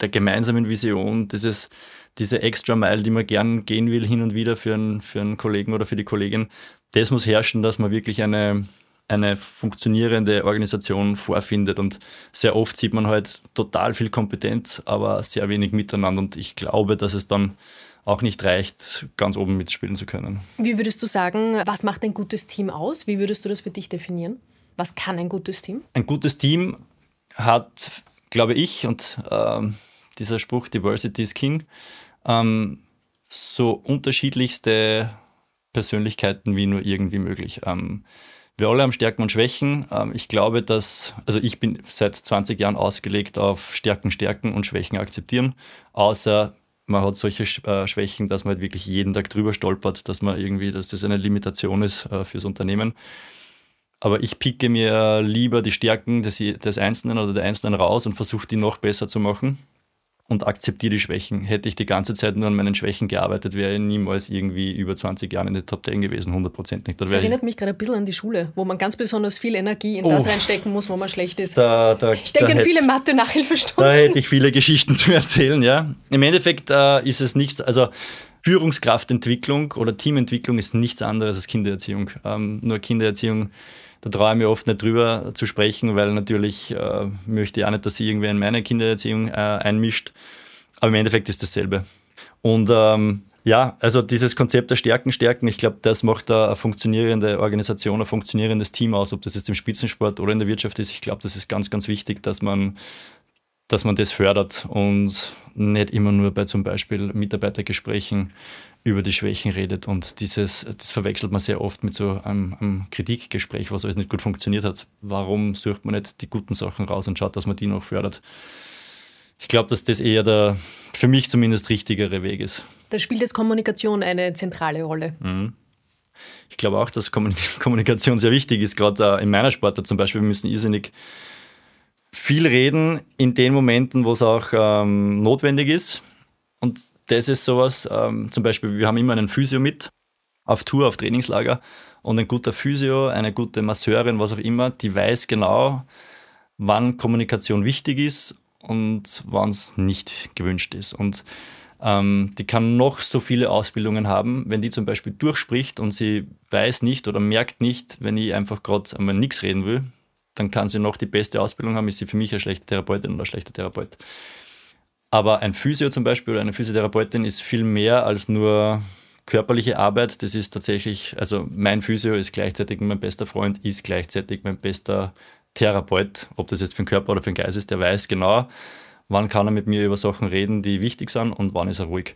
der gemeinsamen Vision, dieses, diese extra Mile, die man gern gehen will, hin und wieder für einen, für einen Kollegen oder für die Kollegin, das muss herrschen, dass man wirklich eine, eine funktionierende Organisation vorfindet. Und sehr oft sieht man halt total viel Kompetenz, aber sehr wenig miteinander. Und ich glaube, dass es dann auch nicht reicht, ganz oben mitspielen zu können. Wie würdest du sagen, was macht ein gutes Team aus? Wie würdest du das für dich definieren? Was kann ein gutes Team? Ein gutes Team hat, glaube ich, und ähm, dieser Spruch Diversity is King, ähm, so unterschiedlichste Persönlichkeiten wie nur irgendwie möglich. Ähm, wir alle haben Stärken und Schwächen. Ähm, ich glaube, dass, also ich bin seit 20 Jahren ausgelegt auf Stärken, Stärken und Schwächen akzeptieren, außer man hat solche äh, Schwächen, dass man halt wirklich jeden Tag drüber stolpert, dass man irgendwie, dass das eine Limitation ist äh, fürs Unternehmen. Aber ich picke mir lieber die Stärken des, des Einzelnen oder der Einzelnen raus und versuche die noch besser zu machen und akzeptiere die Schwächen. Hätte ich die ganze Zeit nur an meinen Schwächen gearbeitet, wäre ich niemals irgendwie über 20 Jahre in der Top 10 gewesen, 100% nicht. Das erinnert mich gerade ein bisschen an die Schule, wo man ganz besonders viel Energie in oh, das reinstecken muss, wo man schlecht ist. Da, da, ich denke an viele Mathe-Nachhilfestunden. Da hätte ich viele Geschichten zu erzählen, ja. Im Endeffekt äh, ist es nichts, also Führungskraftentwicklung oder Teamentwicklung ist nichts anderes als Kindererziehung. Ähm, nur Kindererziehung da traue ich mir oft nicht drüber zu sprechen, weil natürlich äh, möchte ich auch nicht, dass sich irgendwer in meine Kindererziehung äh, einmischt. Aber im Endeffekt ist dasselbe. Und ähm, ja, also dieses Konzept der Stärken stärken, ich glaube, das macht eine funktionierende Organisation, ein funktionierendes Team aus, ob das jetzt im Spitzensport oder in der Wirtschaft ist. Ich glaube, das ist ganz, ganz wichtig, dass man, dass man das fördert und nicht immer nur bei zum Beispiel Mitarbeitergesprächen über die Schwächen redet. Und dieses, das verwechselt man sehr oft mit so einem, einem, Kritikgespräch, was alles nicht gut funktioniert hat. Warum sucht man nicht die guten Sachen raus und schaut, dass man die noch fördert? Ich glaube, dass das eher der, für mich zumindest, richtigere Weg ist. Da spielt jetzt Kommunikation eine zentrale Rolle. Mhm. Ich glaube auch, dass Kommunikation sehr wichtig ist, gerade in meiner Sportart zum Beispiel. Wir müssen irrsinnig viel reden in den Momenten, wo es auch ähm, notwendig ist. Und das ist sowas, ähm, zum Beispiel, wir haben immer einen Physio mit auf Tour, auf Trainingslager und ein guter Physio, eine gute Masseurin, was auch immer, die weiß genau, wann Kommunikation wichtig ist und wann es nicht gewünscht ist. Und ähm, die kann noch so viele Ausbildungen haben, wenn die zum Beispiel durchspricht und sie weiß nicht oder merkt nicht, wenn ich einfach gerade einmal nichts reden will, dann kann sie noch die beste Ausbildung haben, ist sie für mich eine schlechte Therapeutin oder ein schlechter Therapeut. Aber ein Physio zum Beispiel oder eine Physiotherapeutin ist viel mehr als nur körperliche Arbeit. Das ist tatsächlich, also mein Physio ist gleichzeitig mein bester Freund, ist gleichzeitig mein bester Therapeut. Ob das jetzt für den Körper oder für den Geist ist, der weiß genau, wann kann er mit mir über Sachen reden, die wichtig sind und wann ist er ruhig.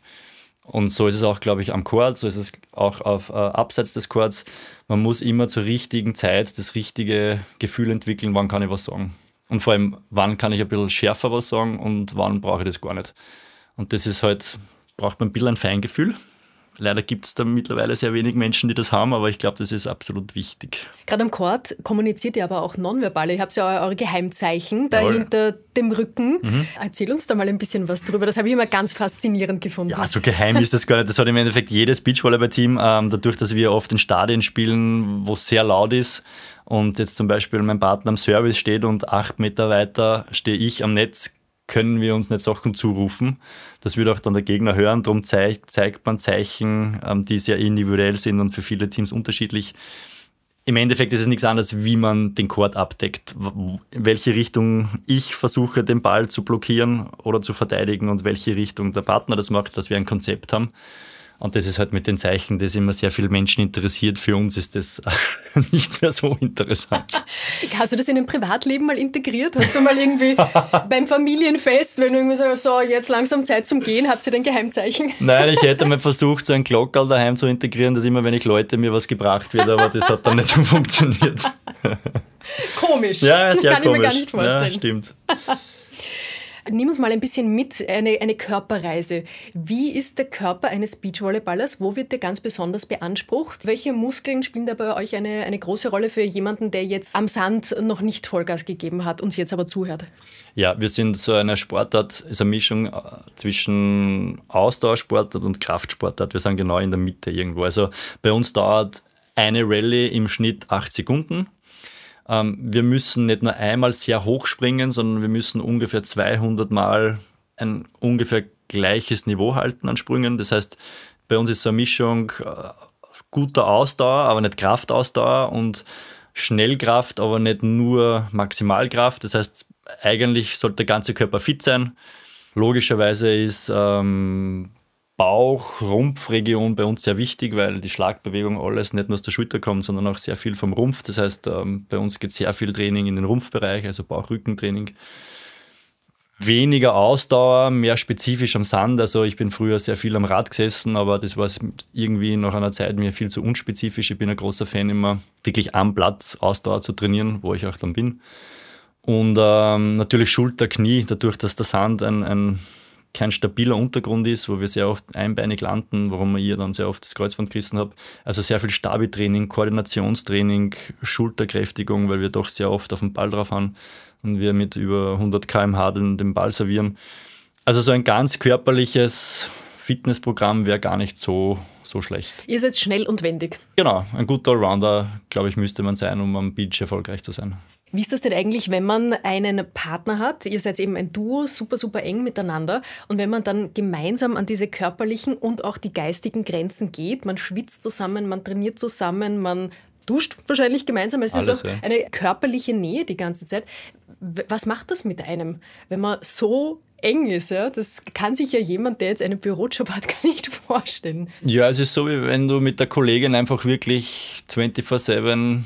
Und so ist es auch, glaube ich, am Chord, so ist es auch auf äh, abseits des Chords. Man muss immer zur richtigen Zeit das richtige Gefühl entwickeln, wann kann ich was sagen. Und vor allem, wann kann ich ein bisschen schärfer was sagen und wann brauche ich das gar nicht. Und das ist halt, braucht man ein bisschen ein Feingefühl. Leider gibt es da mittlerweile sehr wenig Menschen, die das haben, aber ich glaube, das ist absolut wichtig. Gerade am Chord kommuniziert ihr aber auch nonverbal. Ihr habt ja eure Geheimzeichen da hinter dem Rücken. Mhm. Erzähl uns da mal ein bisschen was drüber. Das habe ich immer ganz faszinierend gefunden. Ja, so geheim ist das gar nicht. Das hat im Endeffekt jedes Beachvolleyball-Team. Ähm, dadurch, dass wir oft in Stadien spielen, wo es sehr laut ist und jetzt zum Beispiel mein Partner am Service steht und acht Meter weiter stehe ich am Netz, können wir uns nicht Sachen zurufen. Das wird auch dann der Gegner hören. Darum zeigt, zeigt man Zeichen, ähm, die sehr individuell sind und für viele Teams unterschiedlich. Im Endeffekt ist es nichts anderes, wie man den Chord abdeckt, welche Richtung ich versuche, den Ball zu blockieren oder zu verteidigen und welche Richtung der Partner das macht, dass wir ein Konzept haben. Und das ist halt mit den Zeichen, das immer sehr viele Menschen interessiert. Für uns ist das nicht mehr so interessant. Hast du das in dein Privatleben mal integriert? Hast du mal irgendwie beim Familienfest, wenn du irgendwie sagst, so, jetzt langsam Zeit zum Gehen, habt ihr denn Geheimzeichen? Nein, ich hätte mal versucht, so ein Glockerl daheim zu integrieren, dass immer, wenn ich Leute mir was gebracht wird, aber das hat dann nicht so funktioniert. Komisch. Ja, sehr Kann komisch. ich mir gar nicht vorstellen. Ja, stimmt. Nimm uns mal ein bisschen mit, eine, eine Körperreise. Wie ist der Körper eines Beachvolleyballers? Wo wird der ganz besonders beansprucht? Welche Muskeln spielen da bei euch eine, eine große Rolle für jemanden, der jetzt am Sand noch nicht Vollgas gegeben hat, uns jetzt aber zuhört? Ja, wir sind so eine Sportart, ist eine Mischung äh, zwischen Ausdauersportart und Kraftsportart. Wir sind genau in der Mitte irgendwo. Also bei uns dauert eine Rallye im Schnitt acht Sekunden wir müssen nicht nur einmal sehr hoch springen, sondern wir müssen ungefähr 200 Mal ein ungefähr gleiches Niveau halten an Sprüngen. Das heißt, bei uns ist so eine Mischung äh, guter Ausdauer, aber nicht Kraftausdauer und Schnellkraft, aber nicht nur Maximalkraft. Das heißt, eigentlich sollte der ganze Körper fit sein. Logischerweise ist ähm, Bauch, Rumpfregion bei uns sehr wichtig, weil die Schlagbewegung alles nicht nur aus der Schulter kommt, sondern auch sehr viel vom Rumpf. Das heißt, ähm, bei uns geht sehr viel Training in den Rumpfbereich, also Bauch-Rückentraining. Weniger Ausdauer, mehr spezifisch am Sand. Also ich bin früher sehr viel am Rad gesessen, aber das war irgendwie nach einer Zeit mir viel zu unspezifisch. Ich bin ein großer Fan, immer wirklich am Platz Ausdauer zu trainieren, wo ich auch dann bin. Und ähm, natürlich Schulter, Knie, dadurch, dass der Sand ein, ein kein stabiler Untergrund ist, wo wir sehr oft einbeinig landen, warum ich dann sehr oft das Kreuzband gerissen habe. Also sehr viel Stabi-Training, Koordinationstraining, Schulterkräftigung, weil wir doch sehr oft auf den Ball drauf haben und wir mit über 100 km/h den, den Ball servieren. Also so ein ganz körperliches Fitnessprogramm wäre gar nicht so, so schlecht. Ihr seid schnell und wendig. Genau, ein guter Allrounder, glaube ich, müsste man sein, um am Beach erfolgreich zu sein. Wie ist das denn eigentlich, wenn man einen Partner hat? Ihr seid eben ein Duo, super, super eng miteinander. Und wenn man dann gemeinsam an diese körperlichen und auch die geistigen Grenzen geht, man schwitzt zusammen, man trainiert zusammen, man duscht wahrscheinlich gemeinsam. Es Alles, ist auch ja. eine körperliche Nähe die ganze Zeit. Was macht das mit einem, wenn man so eng ist. Ja? Das kann sich ja jemand, der jetzt einen Bürojob hat, gar nicht vorstellen. Ja, es ist so, wie wenn du mit der Kollegin einfach wirklich 24-7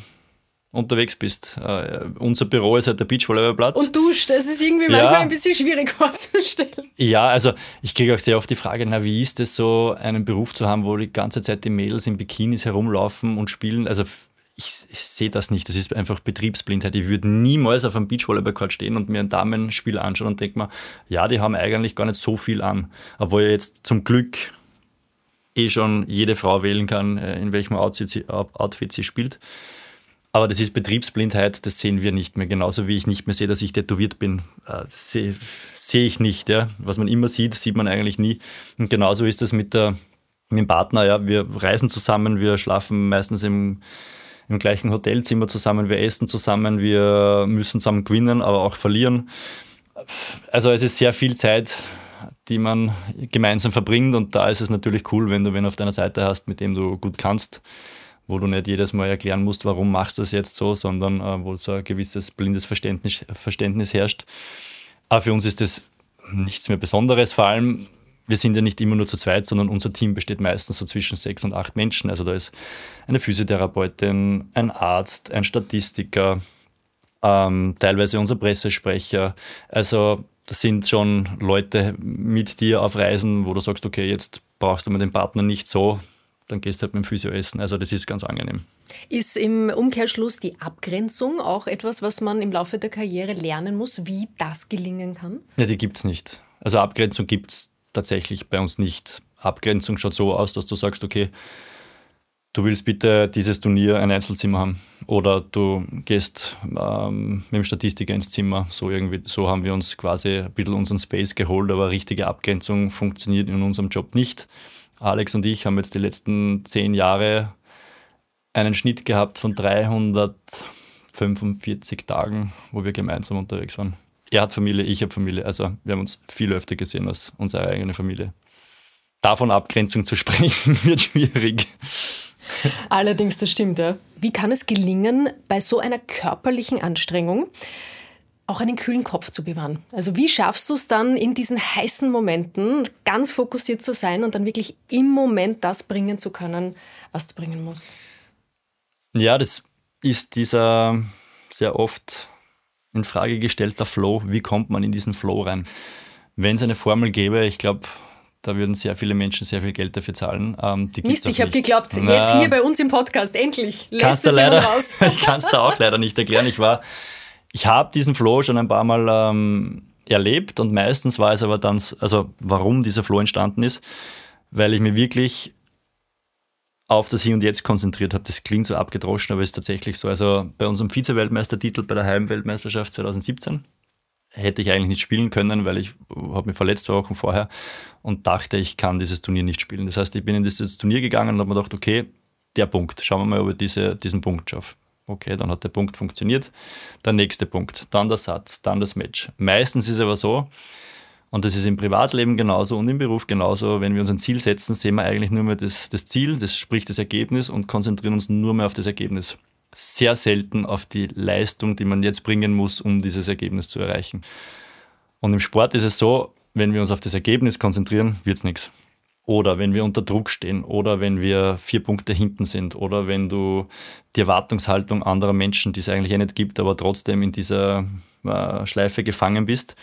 unterwegs bist. Uh, unser Büro ist halt der Beachvolleyballplatz. Und duscht, das ist irgendwie manchmal ein bisschen schwierig vorzustellen. Ja, also ich kriege auch sehr oft die Frage, na, wie ist es so, einen Beruf zu haben, wo die ganze Zeit die Mädels in Bikinis herumlaufen und spielen? Also ich, ich sehe das nicht, das ist einfach Betriebsblindheit. Ich würde niemals auf einem Beachvolleyballcourt stehen und mir ein Damenspiel anschauen und denke mir, ja, die haben eigentlich gar nicht so viel an. Obwohl jetzt zum Glück eh schon jede Frau wählen kann, äh, in welchem Outfit sie, Outfit sie spielt. Aber das ist Betriebsblindheit, das sehen wir nicht mehr. Genauso wie ich nicht mehr sehe, dass ich tätowiert bin. Äh, sehe, sehe ich nicht. Ja. Was man immer sieht, sieht man eigentlich nie. Und genauso ist das mit, der, mit dem Partner. Ja. Wir reisen zusammen, wir schlafen meistens im, im gleichen Hotelzimmer zusammen, wir essen zusammen, wir müssen zusammen gewinnen, aber auch verlieren. Also es ist sehr viel Zeit, die man gemeinsam verbringt und da ist es natürlich cool, wenn du wen auf deiner Seite hast, mit dem du gut kannst wo du nicht jedes Mal erklären musst, warum machst du das jetzt so, sondern äh, wo so ein gewisses blindes Verständnis, Verständnis herrscht. Aber für uns ist das nichts mehr Besonderes, vor allem wir sind ja nicht immer nur zu zweit, sondern unser Team besteht meistens so zwischen sechs und acht Menschen. Also da ist eine Physiotherapeutin, ein Arzt, ein Statistiker, ähm, teilweise unser Pressesprecher. Also das sind schon Leute mit dir auf Reisen, wo du sagst, okay, jetzt brauchst du mit dem Partner nicht so, dann gehst du halt mit dem Physio essen. Also das ist ganz angenehm. Ist im Umkehrschluss die Abgrenzung auch etwas, was man im Laufe der Karriere lernen muss, wie das gelingen kann? Ja, die gibt es nicht. Also Abgrenzung gibt es tatsächlich bei uns nicht. Abgrenzung schaut so aus, dass du sagst, okay, du willst bitte dieses Turnier ein Einzelzimmer haben oder du gehst ähm, mit dem Statistiker ins Zimmer. So irgendwie, so haben wir uns quasi ein bisschen unseren Space geholt, aber richtige Abgrenzung funktioniert in unserem Job nicht. Alex und ich haben jetzt die letzten zehn Jahre einen Schnitt gehabt von 345 Tagen, wo wir gemeinsam unterwegs waren. Er hat Familie, ich habe Familie. Also wir haben uns viel öfter gesehen als unsere eigene Familie. Davon Abgrenzung zu sprechen, wird schwierig. Allerdings, das stimmt. Ja. Wie kann es gelingen, bei so einer körperlichen Anstrengung auch einen kühlen Kopf zu bewahren? Also wie schaffst du es dann in diesen heißen Momenten ganz fokussiert zu sein und dann wirklich im Moment das bringen zu können, was du bringen musst? Ja, das ist dieser sehr oft in Frage gestellter Flow. Wie kommt man in diesen Flow rein? Wenn es eine Formel gäbe, ich glaube, da würden sehr viele Menschen sehr viel Geld dafür zahlen. Ähm, Mist, ich habe geglaubt, Na, jetzt hier bei uns im Podcast, endlich lässt es leider, raus. ich kann es da auch leider nicht erklären. Ich war, ich habe diesen Flow schon ein paar Mal ähm, erlebt und meistens war es aber dann, also warum dieser Flow entstanden ist, weil ich mir wirklich auf das Hier und Jetzt konzentriert habe. Das klingt so abgedroschen, aber ist tatsächlich so. Also bei unserem Vize-Weltmeistertitel bei der Heimweltmeisterschaft 2017 hätte ich eigentlich nicht spielen können, weil ich habe mich verletzt zwei Wochen vorher und dachte, ich kann dieses Turnier nicht spielen. Das heißt, ich bin in dieses Turnier gegangen und habe mir gedacht, okay, der Punkt, schauen wir mal, ob ich diese, diesen Punkt schaffe. Okay, dann hat der Punkt funktioniert. Der nächste Punkt, dann der Satz, dann das Match. Meistens ist es aber so, und das ist im Privatleben genauso und im Beruf genauso, wenn wir uns ein Ziel setzen, sehen wir eigentlich nur mehr das, das Ziel, das spricht das Ergebnis und konzentrieren uns nur mehr auf das Ergebnis sehr selten auf die Leistung, die man jetzt bringen muss, um dieses Ergebnis zu erreichen. Und im Sport ist es so, wenn wir uns auf das Ergebnis konzentrieren, wird es nichts. Oder wenn wir unter Druck stehen oder wenn wir vier Punkte hinten sind oder wenn du die Erwartungshaltung anderer Menschen, die es eigentlich eh nicht gibt, aber trotzdem in dieser äh, Schleife gefangen bist,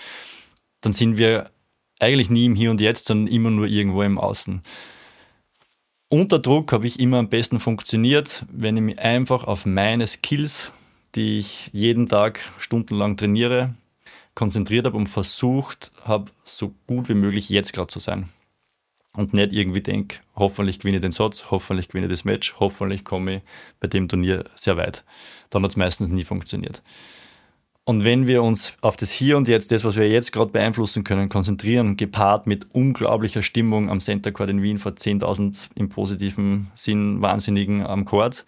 dann sind wir eigentlich nie im Hier und Jetzt, sondern immer nur irgendwo im Außen. Unter Druck habe ich immer am besten funktioniert, wenn ich mich einfach auf meine Skills, die ich jeden Tag stundenlang trainiere, konzentriert habe und versucht habe, so gut wie möglich jetzt gerade zu sein. Und nicht irgendwie denke, hoffentlich gewinne ich den Satz, hoffentlich gewinne ich das Match, hoffentlich komme ich bei dem Turnier sehr weit. Dann hat es meistens nie funktioniert. Und wenn wir uns auf das Hier und Jetzt, das, was wir jetzt gerade beeinflussen können, konzentrieren, gepaart mit unglaublicher Stimmung am Center Court in Wien vor 10.000 im positiven Sinn Wahnsinnigen am Court,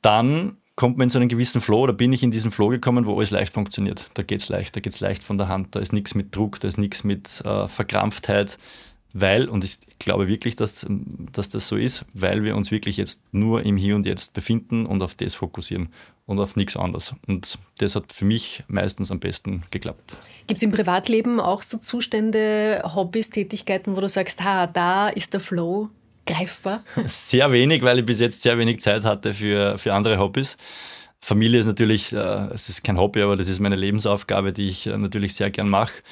dann kommt man in so einen gewissen Flow, da bin ich in diesen Flow gekommen, wo alles leicht funktioniert. Da geht es leicht, da geht es leicht von der Hand, da ist nichts mit Druck, da ist nichts mit äh, Verkrampftheit, weil, und ich glaube wirklich, dass, dass das so ist, weil wir uns wirklich jetzt nur im Hier und Jetzt befinden und auf das fokussieren und auf nichts anderes. Und das hat für mich meistens am besten geklappt. Gibt es im Privatleben auch so Zustände, Hobbys, Tätigkeiten, wo du sagst, ha, da ist der Flow greifbar? Sehr wenig, weil ich bis jetzt sehr wenig Zeit hatte für, für andere Hobbys. Familie ist natürlich, äh, es ist kein Hobby, aber das ist meine Lebensaufgabe, die ich äh, natürlich sehr gern mache.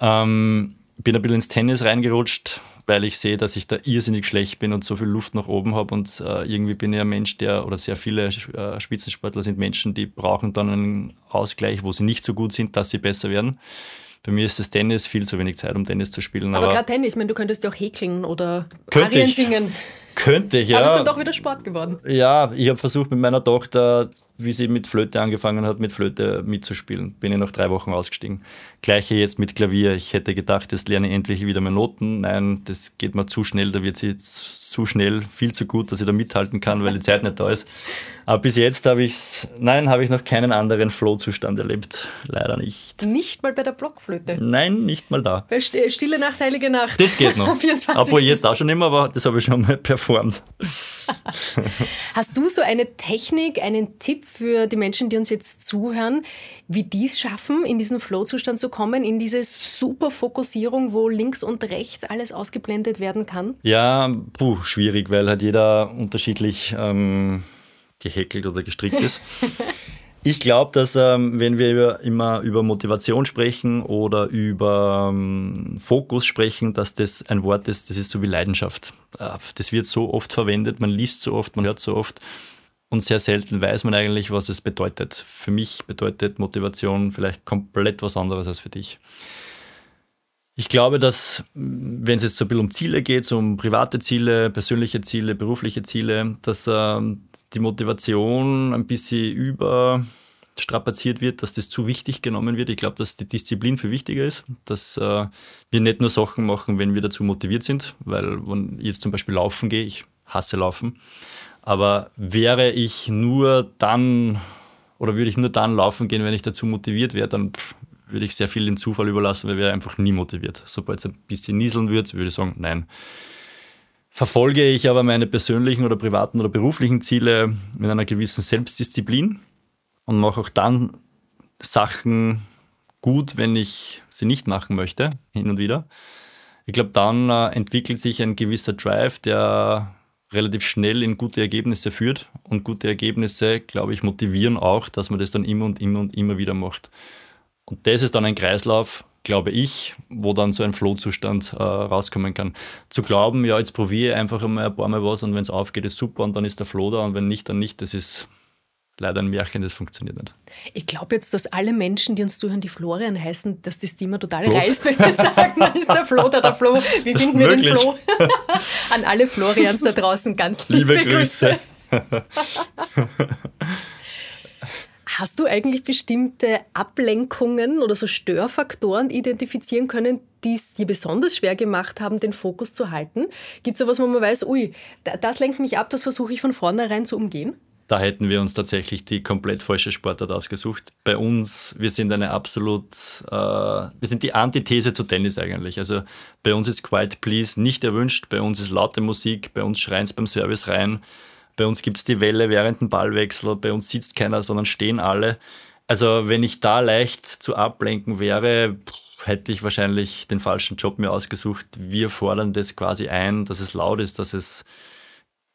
Ähm, bin ein bisschen ins Tennis reingerutscht, weil ich sehe, dass ich da irrsinnig schlecht bin und so viel Luft nach oben habe. Und äh, irgendwie bin ich ein Mensch, der, oder sehr viele äh, Spitzensportler sind Menschen, die brauchen dann einen Ausgleich, wo sie nicht so gut sind, dass sie besser werden. Bei mir ist das Tennis viel zu wenig Zeit, um Tennis zu spielen. Aber, aber gerade Tennis, ich meine, du könntest ja auch häkeln oder Arien singen. Könnte ich, ja. Aber ist dann doch wieder Sport geworden. Ja, ich habe versucht mit meiner Tochter wie sie mit Flöte angefangen hat, mit Flöte mitzuspielen. Bin ich nach drei Wochen ausgestiegen. Gleiche jetzt mit Klavier. Ich hätte gedacht, jetzt lerne ich endlich wieder mehr Noten. Nein, das geht mir zu schnell. Da wird sie zu schnell, viel zu gut, dass ich da mithalten kann, weil die Zeit nicht da ist. Aber bis jetzt habe ich nein, habe ich noch keinen anderen Flow-Zustand erlebt. Leider nicht. Nicht mal bei der Blockflöte? Nein, nicht mal da. Stille Nacht, Heilige Nacht. Das geht noch. Obwohl jetzt auch schon immer, aber das habe ich schon mal performt. Hast du so eine Technik, einen Tipp für die Menschen, die uns jetzt zuhören, wie die es schaffen, in diesen Flow-Zustand zu kommen, in diese super Fokussierung, wo links und rechts alles ausgeblendet werden kann? Ja, puh, schwierig, weil halt jeder unterschiedlich ähm, gehäkelt oder gestrickt ist. Ich glaube, dass ähm, wenn wir über, immer über Motivation sprechen oder über ähm, Fokus sprechen, dass das ein Wort ist, das ist so wie Leidenschaft. Äh, das wird so oft verwendet, man liest so oft, man hört so oft und sehr selten weiß man eigentlich, was es bedeutet. Für mich bedeutet Motivation vielleicht komplett was anderes als für dich. Ich glaube, dass, wenn es jetzt so ein bisschen um Ziele geht, so um private Ziele, persönliche Ziele, berufliche Ziele, dass äh, die Motivation ein bisschen überstrapaziert wird, dass das zu wichtig genommen wird. Ich glaube, dass die Disziplin viel wichtiger ist, dass äh, wir nicht nur Sachen machen, wenn wir dazu motiviert sind, weil wenn ich jetzt zum Beispiel laufen gehe, ich hasse Laufen, aber wäre ich nur dann oder würde ich nur dann laufen gehen, wenn ich dazu motiviert wäre, dann würde ich sehr viel dem Zufall überlassen, weil wir einfach nie motiviert. Sobald es ein bisschen nieseln wird, würde ich sagen, nein. Verfolge ich aber meine persönlichen oder privaten oder beruflichen Ziele mit einer gewissen Selbstdisziplin und mache auch dann Sachen gut, wenn ich sie nicht machen möchte, hin und wieder. Ich glaube, dann äh, entwickelt sich ein gewisser Drive, der relativ schnell in gute Ergebnisse führt. Und gute Ergebnisse, glaube ich, motivieren auch, dass man das dann immer und immer und immer wieder macht. Und das ist dann ein Kreislauf, glaube ich, wo dann so ein Flow-Zustand äh, rauskommen kann. Zu glauben, ja, jetzt probiere ich einfach einmal ein paar Mal was und wenn es aufgeht, ist super und dann ist der Flow da und wenn nicht, dann nicht. Das ist leider ein Märchen, das funktioniert nicht. Ich glaube jetzt, dass alle Menschen, die uns zuhören, die Florian heißen, dass das Thema total Flo. reißt, wenn wir sagen, dann ist der Flo da, der Flo. Wie finden wir möglich. den Flo? An alle Florians da draußen ganz liebe, liebe Grüße. Grüße. Hast du eigentlich bestimmte Ablenkungen oder so Störfaktoren identifizieren können, die es dir besonders schwer gemacht haben, den Fokus zu halten? Gibt es etwas, wo man weiß, ui, das lenkt mich ab, das versuche ich von vornherein zu umgehen? Da hätten wir uns tatsächlich die komplett falsche Sportart ausgesucht. Bei uns, wir sind eine absolut, äh, wir sind die Antithese zu Tennis eigentlich. Also bei uns ist Quiet Please nicht erwünscht, bei uns ist laute Musik, bei uns schreien es beim Service rein. Bei uns gibt es die Welle während dem Ballwechsel, bei uns sitzt keiner, sondern stehen alle. Also wenn ich da leicht zu ablenken wäre, hätte ich wahrscheinlich den falschen Job mir ausgesucht. Wir fordern das quasi ein, dass es laut ist, dass es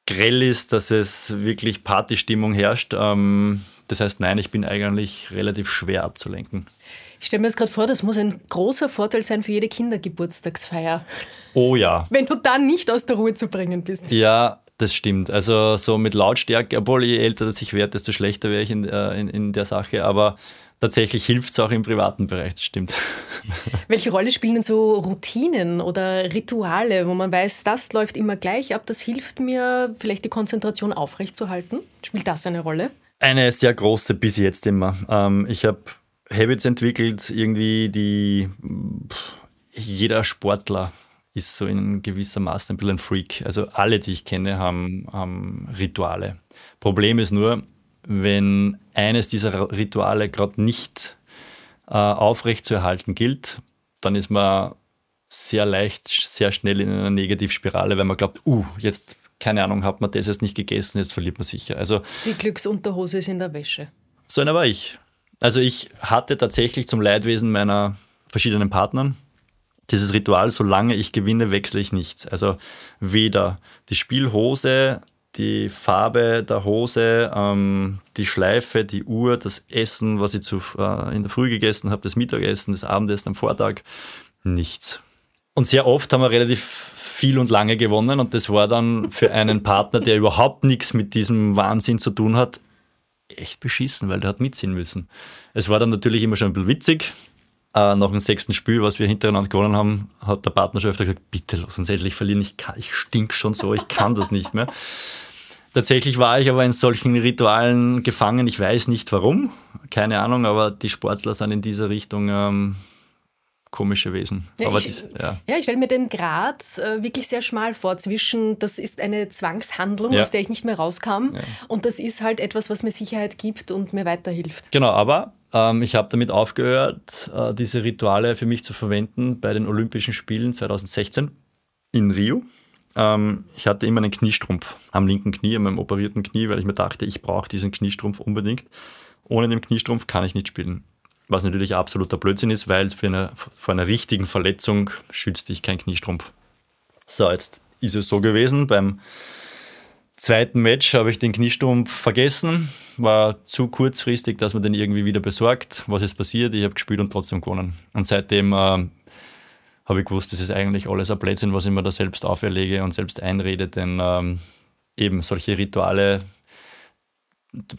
grell ist, dass es wirklich Partystimmung herrscht. Ähm, das heißt, nein, ich bin eigentlich relativ schwer abzulenken. Ich stelle mir jetzt gerade vor, das muss ein großer Vorteil sein für jede Kindergeburtstagsfeier. Oh ja. Wenn du da nicht aus der Ruhe zu bringen bist. Ja, das stimmt. Also so mit Lautstärke, obwohl je älter das ich werde, desto schlechter wäre ich in, äh, in, in der Sache. Aber tatsächlich hilft es auch im privaten Bereich, das stimmt. Welche Rolle spielen denn so Routinen oder Rituale, wo man weiß, das läuft immer gleich ab, das hilft mir, vielleicht die Konzentration aufrechtzuerhalten? Spielt das eine Rolle? Eine sehr große bis jetzt immer. Ähm, ich habe Habits entwickelt, irgendwie die jeder Sportler ist so in gewisser Maße ein bisschen ein Freak. Also alle, die ich kenne, haben, haben Rituale. Problem ist nur, wenn eines dieser Rituale gerade nicht äh, aufrecht zu erhalten gilt, dann ist man sehr leicht, sehr schnell in einer Negativspirale, weil man glaubt, uh, jetzt, keine Ahnung, hat man das jetzt nicht gegessen, jetzt verliert man sicher. Also, Die Glücksunterhose ist in der Wäsche. So einer war ich. Also ich hatte tatsächlich zum Leidwesen meiner verschiedenen Partnern dieses Ritual, solange ich gewinne, wechsle ich nichts. Also weder die Spielhose, die Farbe der Hose, ähm, die Schleife, die Uhr, das Essen, was ich zu, äh, in der Früh gegessen habe, das Mittagessen, das Abendessen am Vortag, nichts. Und sehr oft haben wir relativ viel und lange gewonnen und das war dann für einen Partner, der überhaupt nichts mit diesem Wahnsinn zu tun hat, echt beschissen, weil der hat mitziehen müssen. Es war dann natürlich immer schon ein bisschen witzig, äh, nach dem sechsten Spiel, was wir hintereinander gewonnen haben, hat der Partnerchef gesagt, bitte lass uns endlich verlieren, ich, ich stink schon so, ich kann das nicht mehr. Tatsächlich war ich aber in solchen Ritualen gefangen, ich weiß nicht warum, keine Ahnung, aber die Sportler sind in dieser Richtung ähm, komische Wesen. Ja, ich, dies, ja. ja, ich stelle mir den Grad äh, wirklich sehr schmal vor zwischen, das ist eine Zwangshandlung, Ja. aus der ich nicht mehr rauskam, und das ist halt etwas, was mir Sicherheit gibt und mir weiterhilft. Genau, aber ähm, ich habe damit aufgehört, äh, diese Rituale für mich zu verwenden bei den Olympischen Spielen 2016 in Rio. Ähm, ich hatte immer einen Kniestrumpf am linken Knie, an meinem operierten Knie, weil ich mir dachte, ich brauche diesen Kniestrumpf unbedingt. Ohne den Kniestrumpf kann ich nicht spielen. Was natürlich absoluter Blödsinn ist, weil für eine, vor einer richtigen Verletzung schützt dich kein Kniestrumpf. So, jetzt ist es so gewesen beim zweiten Match habe ich den Kniestumpf vergessen. War zu kurzfristig, dass man den irgendwie wieder besorgt. Was ist passiert? Ich habe gespielt und trotzdem gewonnen. Und seitdem äh, habe ich gewusst, das ist eigentlich alles ein Blödsinn, was ich mir da selbst auferlege und selbst einrede, denn ähm, eben solche Rituale,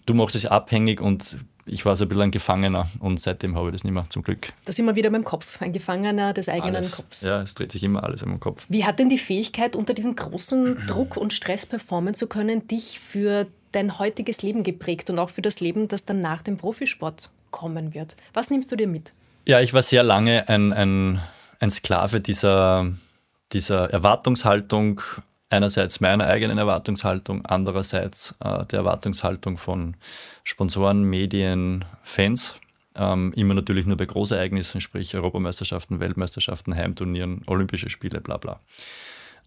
du machst es abhängig und ich war so ein bisschen ein Gefangener und seitdem habe ich das nicht mehr, zum Glück. Da sind wir wieder beim Kopf, ein Gefangener des eigenen alles. Kopfs. Ja, es dreht sich immer alles in meinem Kopf. Wie hat denn die Fähigkeit, unter diesem großen Druck und Stress performen zu können, dich für dein heutiges Leben geprägt und auch für das Leben, das dann nach dem Profisport kommen wird? Was nimmst du dir mit? Ja, ich war sehr lange ein, ein ein Sklave dieser, dieser Erwartungshaltung, einerseits meiner eigenen Erwartungshaltung, andererseits äh, der Erwartungshaltung von Sponsoren, Medien, Fans. Ähm, immer natürlich nur bei Großereignissen, sprich Europameisterschaften, Weltmeisterschaften, Heimturnieren, Olympische Spiele, bla bla.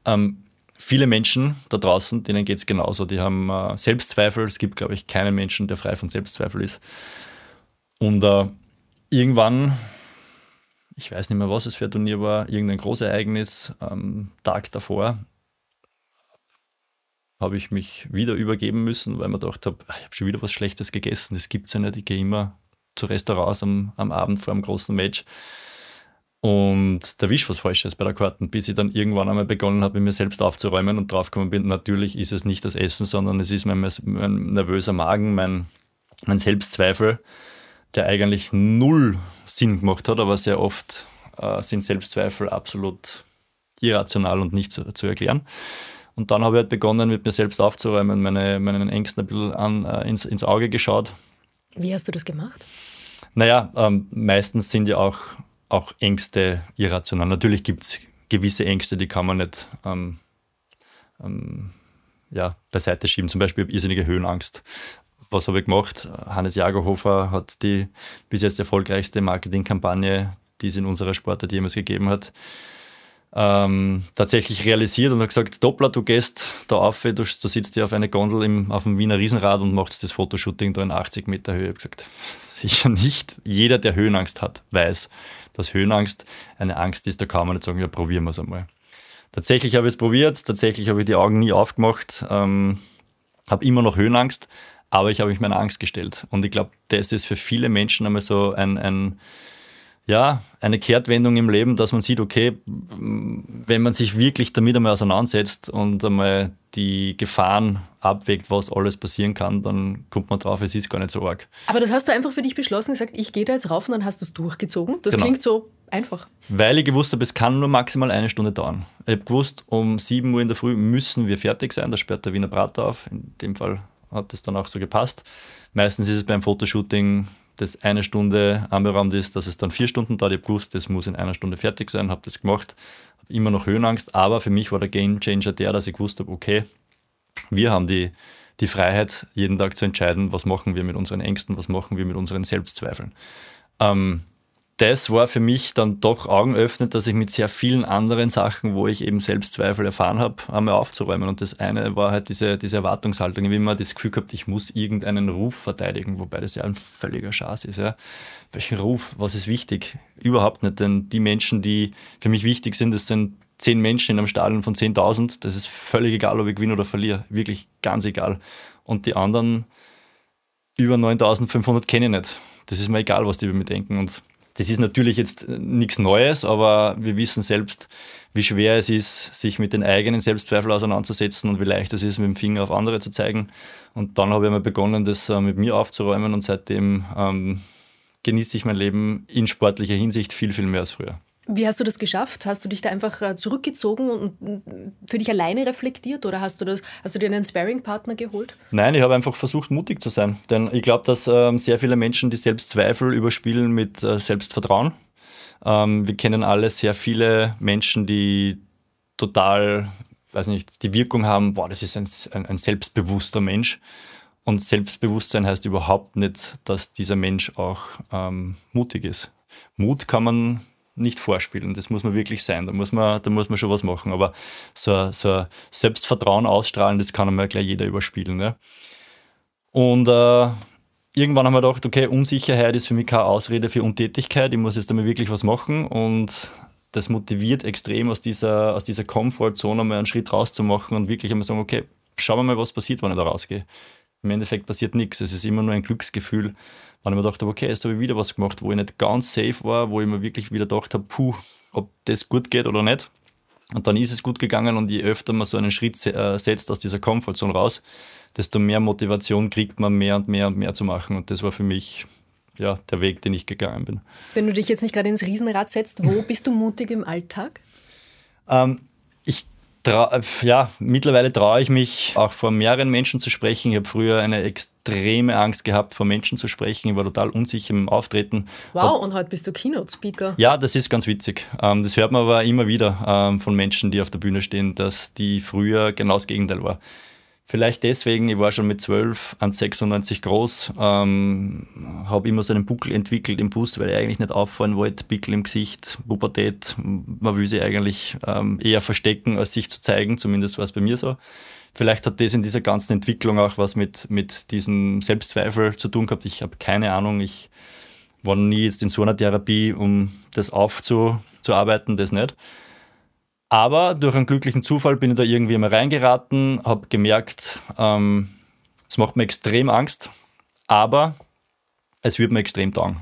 Ähm, viele Menschen da draußen, denen geht es genauso. Die haben äh, Selbstzweifel. Es gibt, glaube ich, keinen Menschen, der frei von Selbstzweifel ist. Und äh, irgendwann ich weiß nicht mehr, was es für ein Turnier war, irgendein Großereignis, ähm, Tag davor, habe ich mich wieder übergeben müssen, weil man gedacht habe, ich habe schon wieder was Schlechtes gegessen, das gibt es ja nicht, ich gehe immer zu Restaurants am, am Abend vor einem großen Match und da wischt was Falsches bei der Karten, bis ich dann irgendwann einmal begonnen habe, mir selbst aufzuräumen und draufgekommen bin, natürlich ist es nicht das Essen, sondern es ist mein, mein nervöser Magen, mein, mein Selbstzweifel, der eigentlich null Sinn gemacht hat, aber sehr oft äh, sind Selbstzweifel absolut irrational und nicht zu, zu, erklären. Und dann habe ich halt begonnen, mit mir selbst aufzuräumen, meine, meinen Ängsten ein bisschen an, äh, ins, ins Auge geschaut. Wie hast du das gemacht? Naja, ähm, meistens sind ja auch, auch Ängste irrational. Natürlich gibt es gewisse Ängste, die kann man nicht ähm, ähm, ja, beiseite schieben. Zum Beispiel irrsinnige Höhenangst was habe ich gemacht? Hannes Jagerhofer hat die bis jetzt erfolgreichste Marketingkampagne, die es in unserer Sportart jemals gegeben hat, ähm, tatsächlich realisiert und hat gesagt, Doppler, du gehst da auf, du, du sitzt hier auf einer Gondel im, auf dem Wiener Riesenrad und machst das Fotoshooting da in 80 Meter Höhe. Ich habe gesagt, sicher nicht. Jeder, der Höhenangst hat, weiß, dass Höhenangst eine Angst ist, da kann man nicht sagen, ja, probieren wir es einmal. Tatsächlich habe ich es probiert, tatsächlich habe ich die Augen nie aufgemacht, ähm, habe immer noch Höhenangst, aber ich habe mich meiner Angst gestellt. Und ich glaube, das ist für viele Menschen einmal so ein, ein ja, eine Kehrtwendung im Leben, dass man sieht, okay, wenn man sich wirklich damit einmal auseinandersetzt und einmal die Gefahren abwägt, was alles passieren kann, dann kommt man drauf, es ist gar nicht so arg. Aber das hast du einfach für dich beschlossen, gesagt, ich gehe da jetzt rauf und dann hast du es durchgezogen. Das genau. klingt so einfach. Weil ich gewusst habe, es kann nur maximal eine Stunde dauern. Ich habe gewusst, um 7 Uhr in der Früh müssen wir fertig sein, da sperrt der Wiener Prater auf. In dem Fall hat das dann auch so gepasst. Meistens ist es beim Fotoshooting, das eine Stunde anberaumt ist, dass es dann vier Stunden dauert. Ich habe gewusst, das muss in einer Stunde fertig sein, habe das gemacht, habe immer noch Höhenangst, aber für mich war der Game Changer der, dass ich gewusst habe, okay, wir haben die, die Freiheit, jeden Tag zu entscheiden, was machen wir mit unseren Ängsten, was machen wir mit unseren Selbstzweifeln. Ähm, das war für mich dann doch augenöffnend, dass ich mit sehr vielen anderen Sachen, wo ich eben Selbstzweifel erfahren habe, einmal aufzuräumen. Und das eine war halt diese, diese Erwartungshaltung. Habe immer das Gefühl gehabt, ich muss irgendeinen Ruf verteidigen, wobei das ja ein völliger Schatz ist. Ja. Welchen Ruf? Was ist wichtig? Überhaupt nicht. Denn die Menschen, die für mich wichtig sind, das sind zehn Menschen in einem Stadion von 10.000. Das ist völlig egal, ob ich gewinne oder verliere. Wirklich ganz egal. Und die anderen über 9.500 kenne ich nicht. Das ist mir egal, was die über mich denken. Und das ist natürlich jetzt nichts Neues, aber wir wissen selbst, wie schwer es ist, sich mit den eigenen Selbstzweifeln auseinanderzusetzen und wie leicht es ist, mit dem Finger auf andere zu zeigen. Und dann habe ich mal begonnen, das äh, mit mir aufzuräumen und seitdem ähm, genieße ich mein Leben in sportlicher Hinsicht viel, viel mehr als früher. Wie hast du das geschafft? Hast du dich da einfach äh, zurückgezogen und für dich alleine reflektiert oder hast du, das, hast du dir einen Sparing-Partner geholt? Nein, ich habe einfach versucht, mutig zu sein. Denn ich glaube, dass ähm, sehr viele Menschen die Selbstzweifel überspielen mit äh, Selbstvertrauen. Ähm, wir kennen alle sehr viele Menschen, die total, weiß nicht, die Wirkung haben, boah, das ist ein, ein, ein selbstbewusster Mensch. Und Selbstbewusstsein heißt überhaupt nicht, dass dieser Mensch auch ähm, mutig ist. Mut kann man nicht vorspielen. Das muss man wirklich sein. Da muss man, da muss man schon was machen. Aber so, so Selbstvertrauen ausstrahlen, das kann einmal gleich jeder überspielen. Ne? Und äh, irgendwann haben wir gedacht, okay, Unsicherheit ist für mich keine Ausrede für Untätigkeit. Ich muss jetzt einmal wirklich was machen. Und das motiviert extrem, aus dieser, aus dieser Komfortzone mal einen Schritt rauszumachen und wirklich einmal sagen, okay, schauen wir mal, was passiert, wenn ich da rausgehe. Im Endeffekt passiert nichts. Es ist immer nur ein Glücksgefühl, wenn ich mir gedacht habe, okay, jetzt habe ich wieder was gemacht, wo ich nicht ganz safe war, wo ich mir wirklich wieder gedacht habe, puh, ob das gut geht oder nicht. Und dann ist es gut gegangen und je öfter man so einen Schritt äh, setzt aus dieser Komfortzone raus, desto mehr Motivation kriegt man, mehr und mehr und mehr zu machen. Und das war für mich ja, der Weg, den ich gegangen bin. Wenn du dich jetzt nicht gerade ins Riesenrad setzt, wo bist du mutig im Alltag? Ähm, ich ja, mittlerweile traue ich mich auch vor mehreren Menschen zu sprechen. Ich habe früher eine extreme Angst gehabt, vor Menschen zu sprechen. Ich war total unsicher im Auftreten. Wow, hab, und heute bist du Keynote-Speaker. Ja, das ist ganz witzig. Ähm, das hört man aber immer wieder ähm, von Menschen, die auf der Bühne stehen, dass die früher genau das Gegenteil war. Vielleicht deswegen, ich war schon mit 12 an 96 groß, ähm, habe immer so einen Buckel entwickelt im Bus, weil ich eigentlich nicht auffallen wollte, Pickel im Gesicht, Pubertät, man will sie eigentlich ähm, eher verstecken, als sich zu zeigen, zumindest war es bei mir so. Vielleicht hat das in dieser ganzen Entwicklung auch was mit, mit diesem Selbstzweifel zu tun gehabt. Ich habe keine Ahnung, ich war nie jetzt in so einer Therapie, um das aufzuarbeiten, das nicht. Aber durch einen glücklichen Zufall bin ich da irgendwie mal reingeraten, habe gemerkt, ähm, es macht mir extrem Angst, aber es wird mir extrem taugen.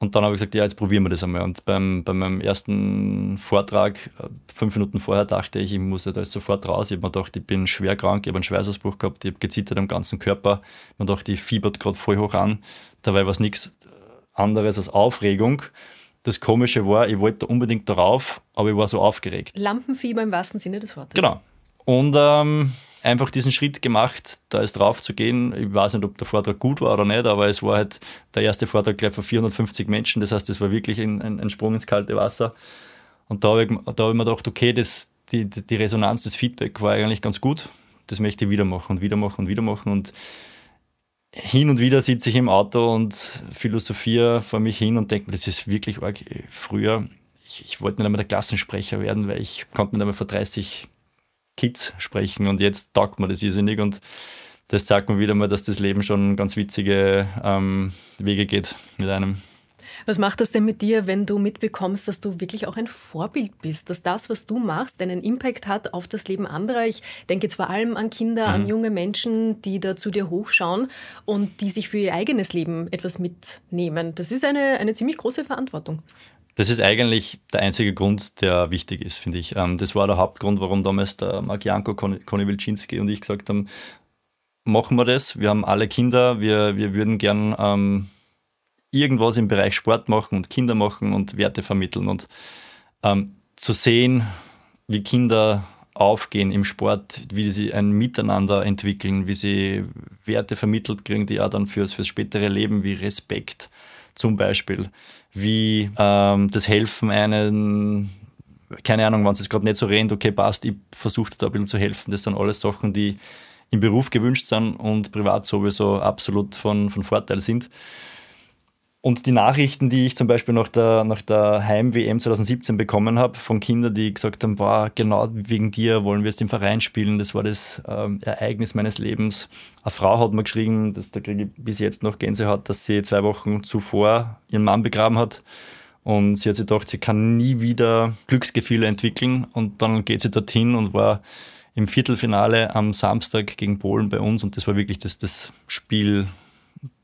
Und dann habe ich gesagt, ja, jetzt probieren wir das einmal. Und beim, bei meinem ersten Vortrag, äh, fünf Minuten vorher, dachte ich, ich muss ja da sofort raus. Ich habe mir gedacht, ich bin schwer krank, ich habe einen Schweißausbruch gehabt, ich habe gezittert am ganzen Körper. Ich habe mir gedacht, ich fiebert gerade voll hoch an. Dabei war es nichts anderes als Aufregung das Komische war, ich wollte unbedingt darauf, aber ich war so aufgeregt. Lampenfieber im wahrsten Sinne des Wortes. Genau. Und ähm, einfach diesen Schritt gemacht, da ist drauf zu gehen. Ich weiß nicht, ob der Vortrag gut war oder nicht, aber es war halt der erste Vortrag gleich von 450 Menschen. Das heißt, es war wirklich ein, ein, ein, Sprung ins kalte Wasser. Und da habe ich, da hab ich mir gedacht, okay, das, die, die Resonanz, das Feedback war eigentlich ganz gut. Das möchte ich wieder machen und wieder machen und wieder machen. Und hin und wieder sitze ich im Auto und philosophiere vor mich hin und denke mir, das ist wirklich arg. Früher, ich, ich wollte nicht einmal der Klassensprecher werden, weil ich konnte nicht einmal vor 30 Kids sprechen und jetzt taugt mir das irrsinnig und das zeigt mir wieder mal, dass das Leben schon ganz witzige ähm, Wege geht mit einem. Was macht das denn mit dir, wenn du mitbekommst, dass du wirklich auch ein Vorbild bist, dass das, was du machst, einen Impact hat auf das Leben anderer? Ich denke jetzt vor allem an Kinder, mhm. an junge Menschen, die da zu dir hochschauen und die sich für ihr eigenes Leben etwas mitnehmen. Das ist eine, eine ziemlich große Verantwortung. Das ist eigentlich der einzige Grund, der wichtig ist, finde ich. Ähm, das war der Hauptgrund, warum damals der Mark Janko, Conny Wilczynski und ich gesagt haben, machen wir das. Wir haben alle Kinder, wir, wir würden gern ähm, irgendwas im Bereich Sport machen und Kinder machen und Werte vermitteln. Und ähm, zu sehen, wie Kinder aufgehen im Sport, wie sie ein Miteinander entwickeln, wie sie Werte vermittelt kriegen, die auch dann fürs, fürs spätere Leben, wie Respekt zum Beispiel, wie ähm, das Helfen einen, keine Ahnung, wenn es gerade nicht so rennt, okay, passt, ich versuche da ein bisschen zu helfen. Das sind alles Sachen, die im Beruf gewünscht sind und privat sowieso absolut von, von Vorteil sind. Und die Nachrichten, die ich zum Beispiel nach der, nach der Heim-WM 2017 bekommen habe, von Kindern, die gesagt haben, boah, genau wegen dir wollen wir es im Verein spielen, das war das ähm, Ereignis meines Lebens. Eine Frau hat mir geschrieben, dass, da kriege ich bis jetzt noch Gänsehaut, dass sie zwei Wochen zuvor ihren Mann begraben hat. Und sie hat sich gedacht, sie kann nie wieder Glücksgefühle entwickeln. Und dann geht sie dorthin und war im Viertelfinale am Samstag gegen Polen bei uns. Und das war wirklich das, das Spiel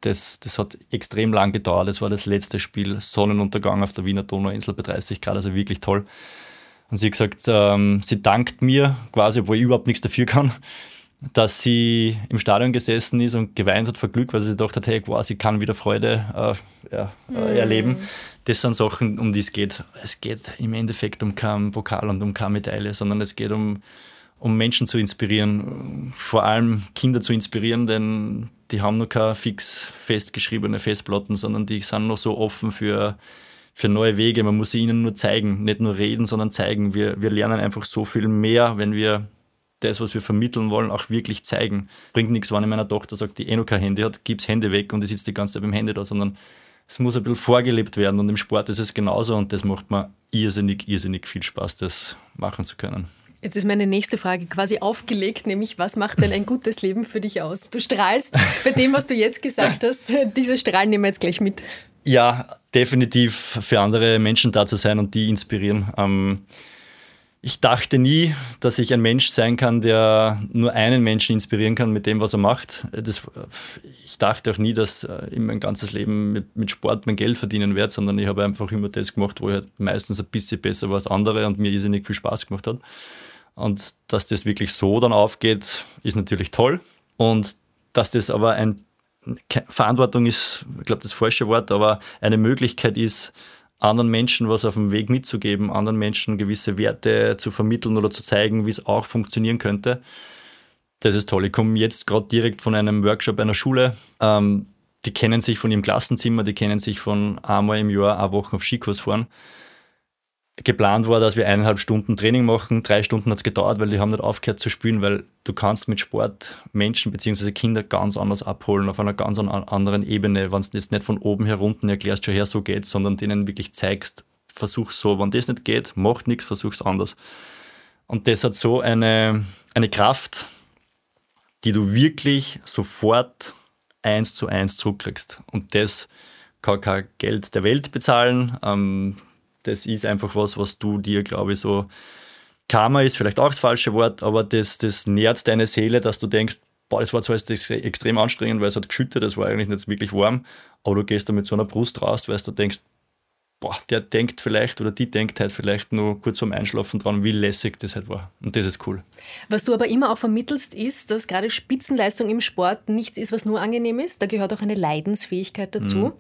das, das hat extrem lang gedauert. Das war das letzte Spiel, Sonnenuntergang auf der Wiener Donauinsel bei 30 Grad, also wirklich toll. Und sie hat gesagt, ähm, sie dankt mir quasi, obwohl ich überhaupt nichts dafür kann, dass sie im Stadion gesessen ist und geweint hat vor Glück, weil sie gedacht hat, hey, quasi sie kann wieder Freude äh, ja, mm. erleben. Das sind Sachen, um die es geht. Es geht im Endeffekt um kein Pokal und um keine Medaille, sondern es geht um, um Menschen zu inspirieren, vor allem Kinder zu inspirieren, denn die haben noch keine fix festgeschriebene Festplatten, sondern die sind noch so offen für, für neue Wege. Man muss sie ihnen nur zeigen, nicht nur reden, sondern zeigen. Wir, wir lernen einfach so viel mehr, wenn wir das, was wir vermitteln wollen, auch wirklich zeigen. Bringt nichts, wenn ich meiner Tochter sage, die eh noch kein Handy hat, gib's Hände weg und die sitzt die ganze Zeit beim Handy da, sondern es muss ein bisschen vorgelebt werden und im Sport ist es genauso und das macht mir irrsinnig, irrsinnig viel Spaß, das machen zu können. Jetzt ist meine nächste Frage quasi aufgelegt, nämlich was macht denn ein gutes Leben für dich aus? Du strahlst bei dem, was du jetzt gesagt hast. Diese Strahlen nehmen wir jetzt gleich mit. Ja, definitiv für andere Menschen da zu sein und die inspirieren. Ähm, ich dachte nie, dass ich ein Mensch sein kann, der nur einen Menschen inspirieren kann mit dem, was er macht. Das, ich dachte auch nie, dass äh, ich mein ganzes Leben mit, mit, Sport mein Geld verdienen werde, sondern ich habe einfach immer das gemacht, wo ich halt meistens ein bisschen besser war als andere und mir irrsinnig viel Spaß gemacht hat. Und dass das wirklich so dann aufgeht, ist natürlich toll. Und dass das aber ein Verantwortung ist, ich glaube, das falsche Wort, aber eine Möglichkeit ist, anderen Menschen was auf dem Weg mitzugeben, anderen Menschen gewisse Werte zu vermitteln oder zu zeigen, wie es auch funktionieren könnte. Das ist toll. Ich komme jetzt gerade direkt von einem Workshop einer Schule. Ähm, die kennen sich von ihrem Klassenzimmer, die kennen sich von einmal im Jahr, eine Woche auf Skikurs fahren geplant war, dass wir eineinhalb Stunden Training machen. Drei Stunden hat es gedauert, weil die haben nicht aufgehört zu spielen, weil du kannst mit Sport Menschen bzw. Kinder ganz anders abholen, auf einer ganz anderen Ebene, wenn du jetzt nicht von oben herunter erklärst, schon her, so geht's, sondern denen wirklich zeigst, versuch so, wenn das nicht geht, macht nichts, versuch's anders. Und das hat so eine, eine Kraft, die du wirklich sofort eins zu eins zurückkriegst. Und das kann kein Geld der Welt bezahlen. Ähm, das ist einfach was, was du dir, glaube ich, so. Karma ist vielleicht auch das falsche Wort, aber das, das nährt deine Seele, dass du denkst, boah, das war zwar extrem anstrengend, weil es hat geschüttet, es war eigentlich nicht wirklich warm, aber du gehst da mit so einer Brust raus, weil du denkst, boah, der denkt vielleicht oder die denkt halt vielleicht nur kurz vorm Einschlafen dran, wie lässig das halt war. Und das ist cool. Was du aber immer auch vermittelst, ist, dass gerade Spitzenleistung im Sport nichts ist, was nur angenehm ist. Da gehört auch eine Leidensfähigkeit dazu. Mhm.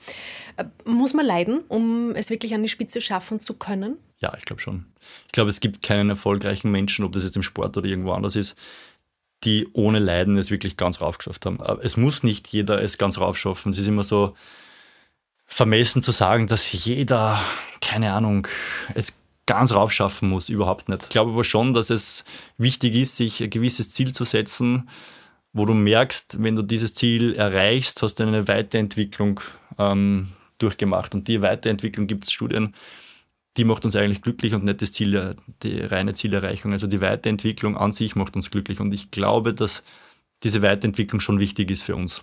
Äh, muss man leiden, um es wirklich an die Spitze schaffen zu können? Ja, ich glaube schon. Ich glaube, es gibt keinen erfolgreichen Menschen, ob das jetzt im Sport oder irgendwo anders ist, die ohne Leiden es wirklich ganz raufgeschafft haben. Es muss nicht jeder es ganz raufschaffen. Es ist immer so, vermessen zu sagen, dass jeder, keine Ahnung, es ganz raufschaffen muss, überhaupt nicht. Ich glaube aber schon, dass es wichtig ist, sich ein gewisses Ziel zu setzen, wo du merkst, wenn du dieses Ziel erreichst, hast du eine Weiterentwicklung ähm, durchgemacht. Und die Weiterentwicklung gibt es Studien, die macht uns eigentlich glücklich und nicht das Ziel, die reine Zielerreichung. Also die Weiterentwicklung an sich macht uns glücklich. Und ich glaube, dass diese Weiterentwicklung schon wichtig ist für uns.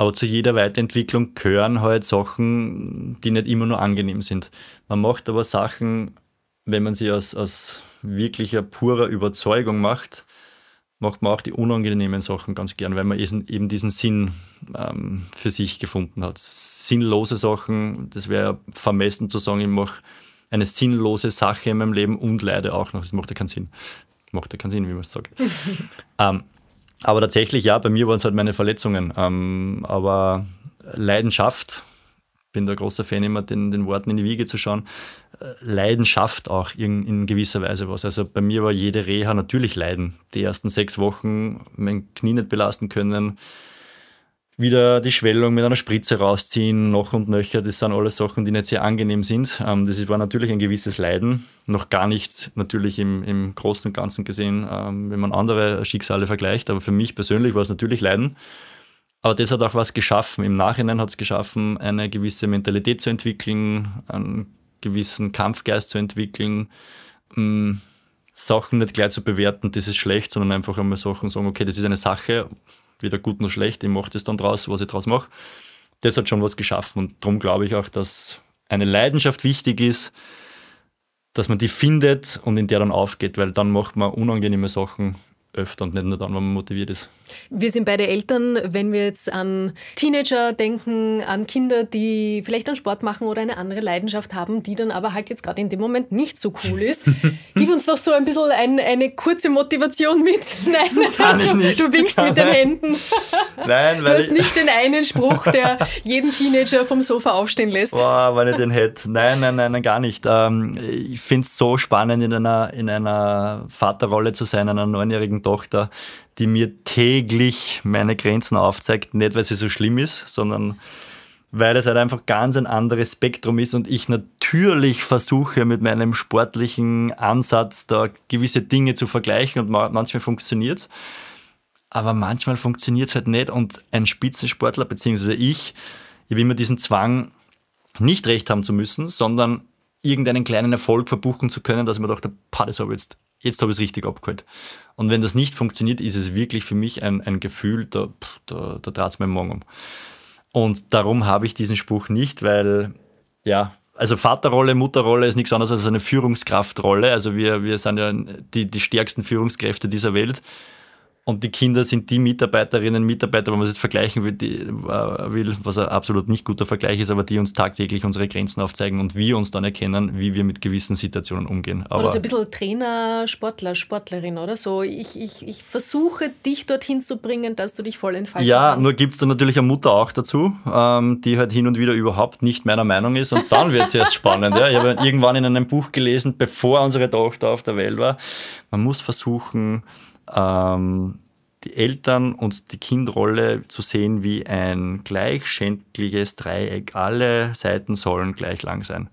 Aber zu jeder Weiterentwicklung gehören halt Sachen, die nicht immer nur angenehm sind. Man macht aber Sachen, wenn man sie aus, aus wirklicher purer Überzeugung macht, macht man auch die unangenehmen Sachen ganz gern, weil man eben diesen Sinn ähm, für sich gefunden hat. Sinnlose Sachen, das wäre vermessen zu sagen, ich mache eine sinnlose Sache in meinem Leben und leide auch noch. Das macht ja keinen Sinn. Macht ja keinen Sinn, wie man es sagt. ähm, aber tatsächlich, ja, bei mir waren es halt meine Verletzungen. Ähm, aber Leidenschaft, bin da großer Fan, immer den, den Worten in die Wiege zu schauen. Äh, Leidenschaft auch in, in gewisser Weise was. Also bei mir war jede Reha natürlich Leiden. Die ersten sechs Wochen mein Knie nicht belasten können, wieder die Schwellung mit einer Spritze rausziehen, noch und nöcher. Das sind alles Sachen, die nicht sehr angenehm sind. Ähm, das war natürlich ein gewisses Leiden. Noch gar nicht natürlich im, im Großen und Ganzen gesehen, ähm, wenn man andere Schicksale vergleicht. Aber für mich persönlich war es natürlich Leiden. Aber das hat auch was geschaffen. Im Nachhinein hat es geschaffen, eine gewisse Mentalität zu entwickeln, einen gewissen Kampfgeist zu entwickeln, ähm, Sachen nicht gleich zu bewerten, das ist schlecht, sondern einfach einmal Sachen sagen, okay, das ist eine Sache, weder gut noch schlecht, ich mache das dann draus, was ich draus mache. Das hat schon was geschaffen und darum glaube ich auch, dass eine Leidenschaft wichtig ist, dass man die findet und in der dann aufgeht, weil dann macht man unangenehme Sachen öfter und nicht nur dann, wenn man motiviert ist. Wir sind beide Eltern, wenn wir jetzt an Teenager denken, an Kinder, die vielleicht einen Sport machen oder eine andere Leidenschaft haben, die dann aber halt jetzt gerade in dem Moment nicht so cool ist. Gib uns doch so ein bisschen ein, eine kurze Motivation mit. Nein, Kann ich nicht. du winkst mit den Händen. Nein, weil du hast nicht den einen Spruch, der jeden Teenager vom Sofa aufstehen lässt. Boah, wenn ich den hätte. Nein, nein, nein, gar nicht. Ähm, ich finde es so spannend, in einer, in einer Vaterrolle zu sein, einer neunjährigen Tochter, die mir täglich meine Grenzen aufzeigt. Nicht, weil sie so schlimm ist, sondern weil es halt einfach ganz ein anderes Spektrum ist und ich natürlich versuche mit meinem sportlichen Ansatz da gewisse Dinge zu vergleichen und manchmal funktioniert es. Aber manchmal funktioniert es halt nicht und ein Spitzensportler, beziehungsweise ich, ich habe immer diesen Zwang, nicht recht haben zu müssen, sondern irgendeinen kleinen Erfolg verbuchen zu können, dass ich mir dachte, das habe ich jetzt jetzt habe ich es richtig abgeholt. Und wenn das nicht funktioniert, ist es wirklich für mich ein, ein Gefühl, da, da, da dreht es im Morgen um. Und darum habe ich diesen Spruch nicht, weil, ja, also Vaterrolle, Mutterrolle ist nichts anderes als eine Führungskraftrolle. Also wir, wir sind ja die, die stärksten Führungskräfte dieser Welt. Und die Kinder sind die Mitarbeiterinnen, Mitarbeiter, wenn man es jetzt vergleichen will, die, äh, will, was ein absolut nicht guter Vergleich ist, aber die uns tagtäglich unsere Grenzen aufzeigen und wir uns dann erkennen, wie wir mit gewissen Situationen umgehen. Aber oder so ein bisschen Trainer, Sportler, Sportlerin, oder so. Ich, ich, ich versuche, dich dorthin zu bringen, dass du dich voll entfalten Ja, kannst. nur gibt es dann natürlich eine Mutter auch dazu, ähm, die halt hin und wieder überhaupt nicht meiner Meinung ist und dann wird es erst spannend. Ja. Ich habe irgendwann in einem Buch gelesen, bevor unsere Tochter auf der Welt war, man muss versuchen, ähm, die Eltern und die Kindrolle zu sehen wie ein gleichschenkliges Dreieck. Alle Seiten sollen gleich lang sein.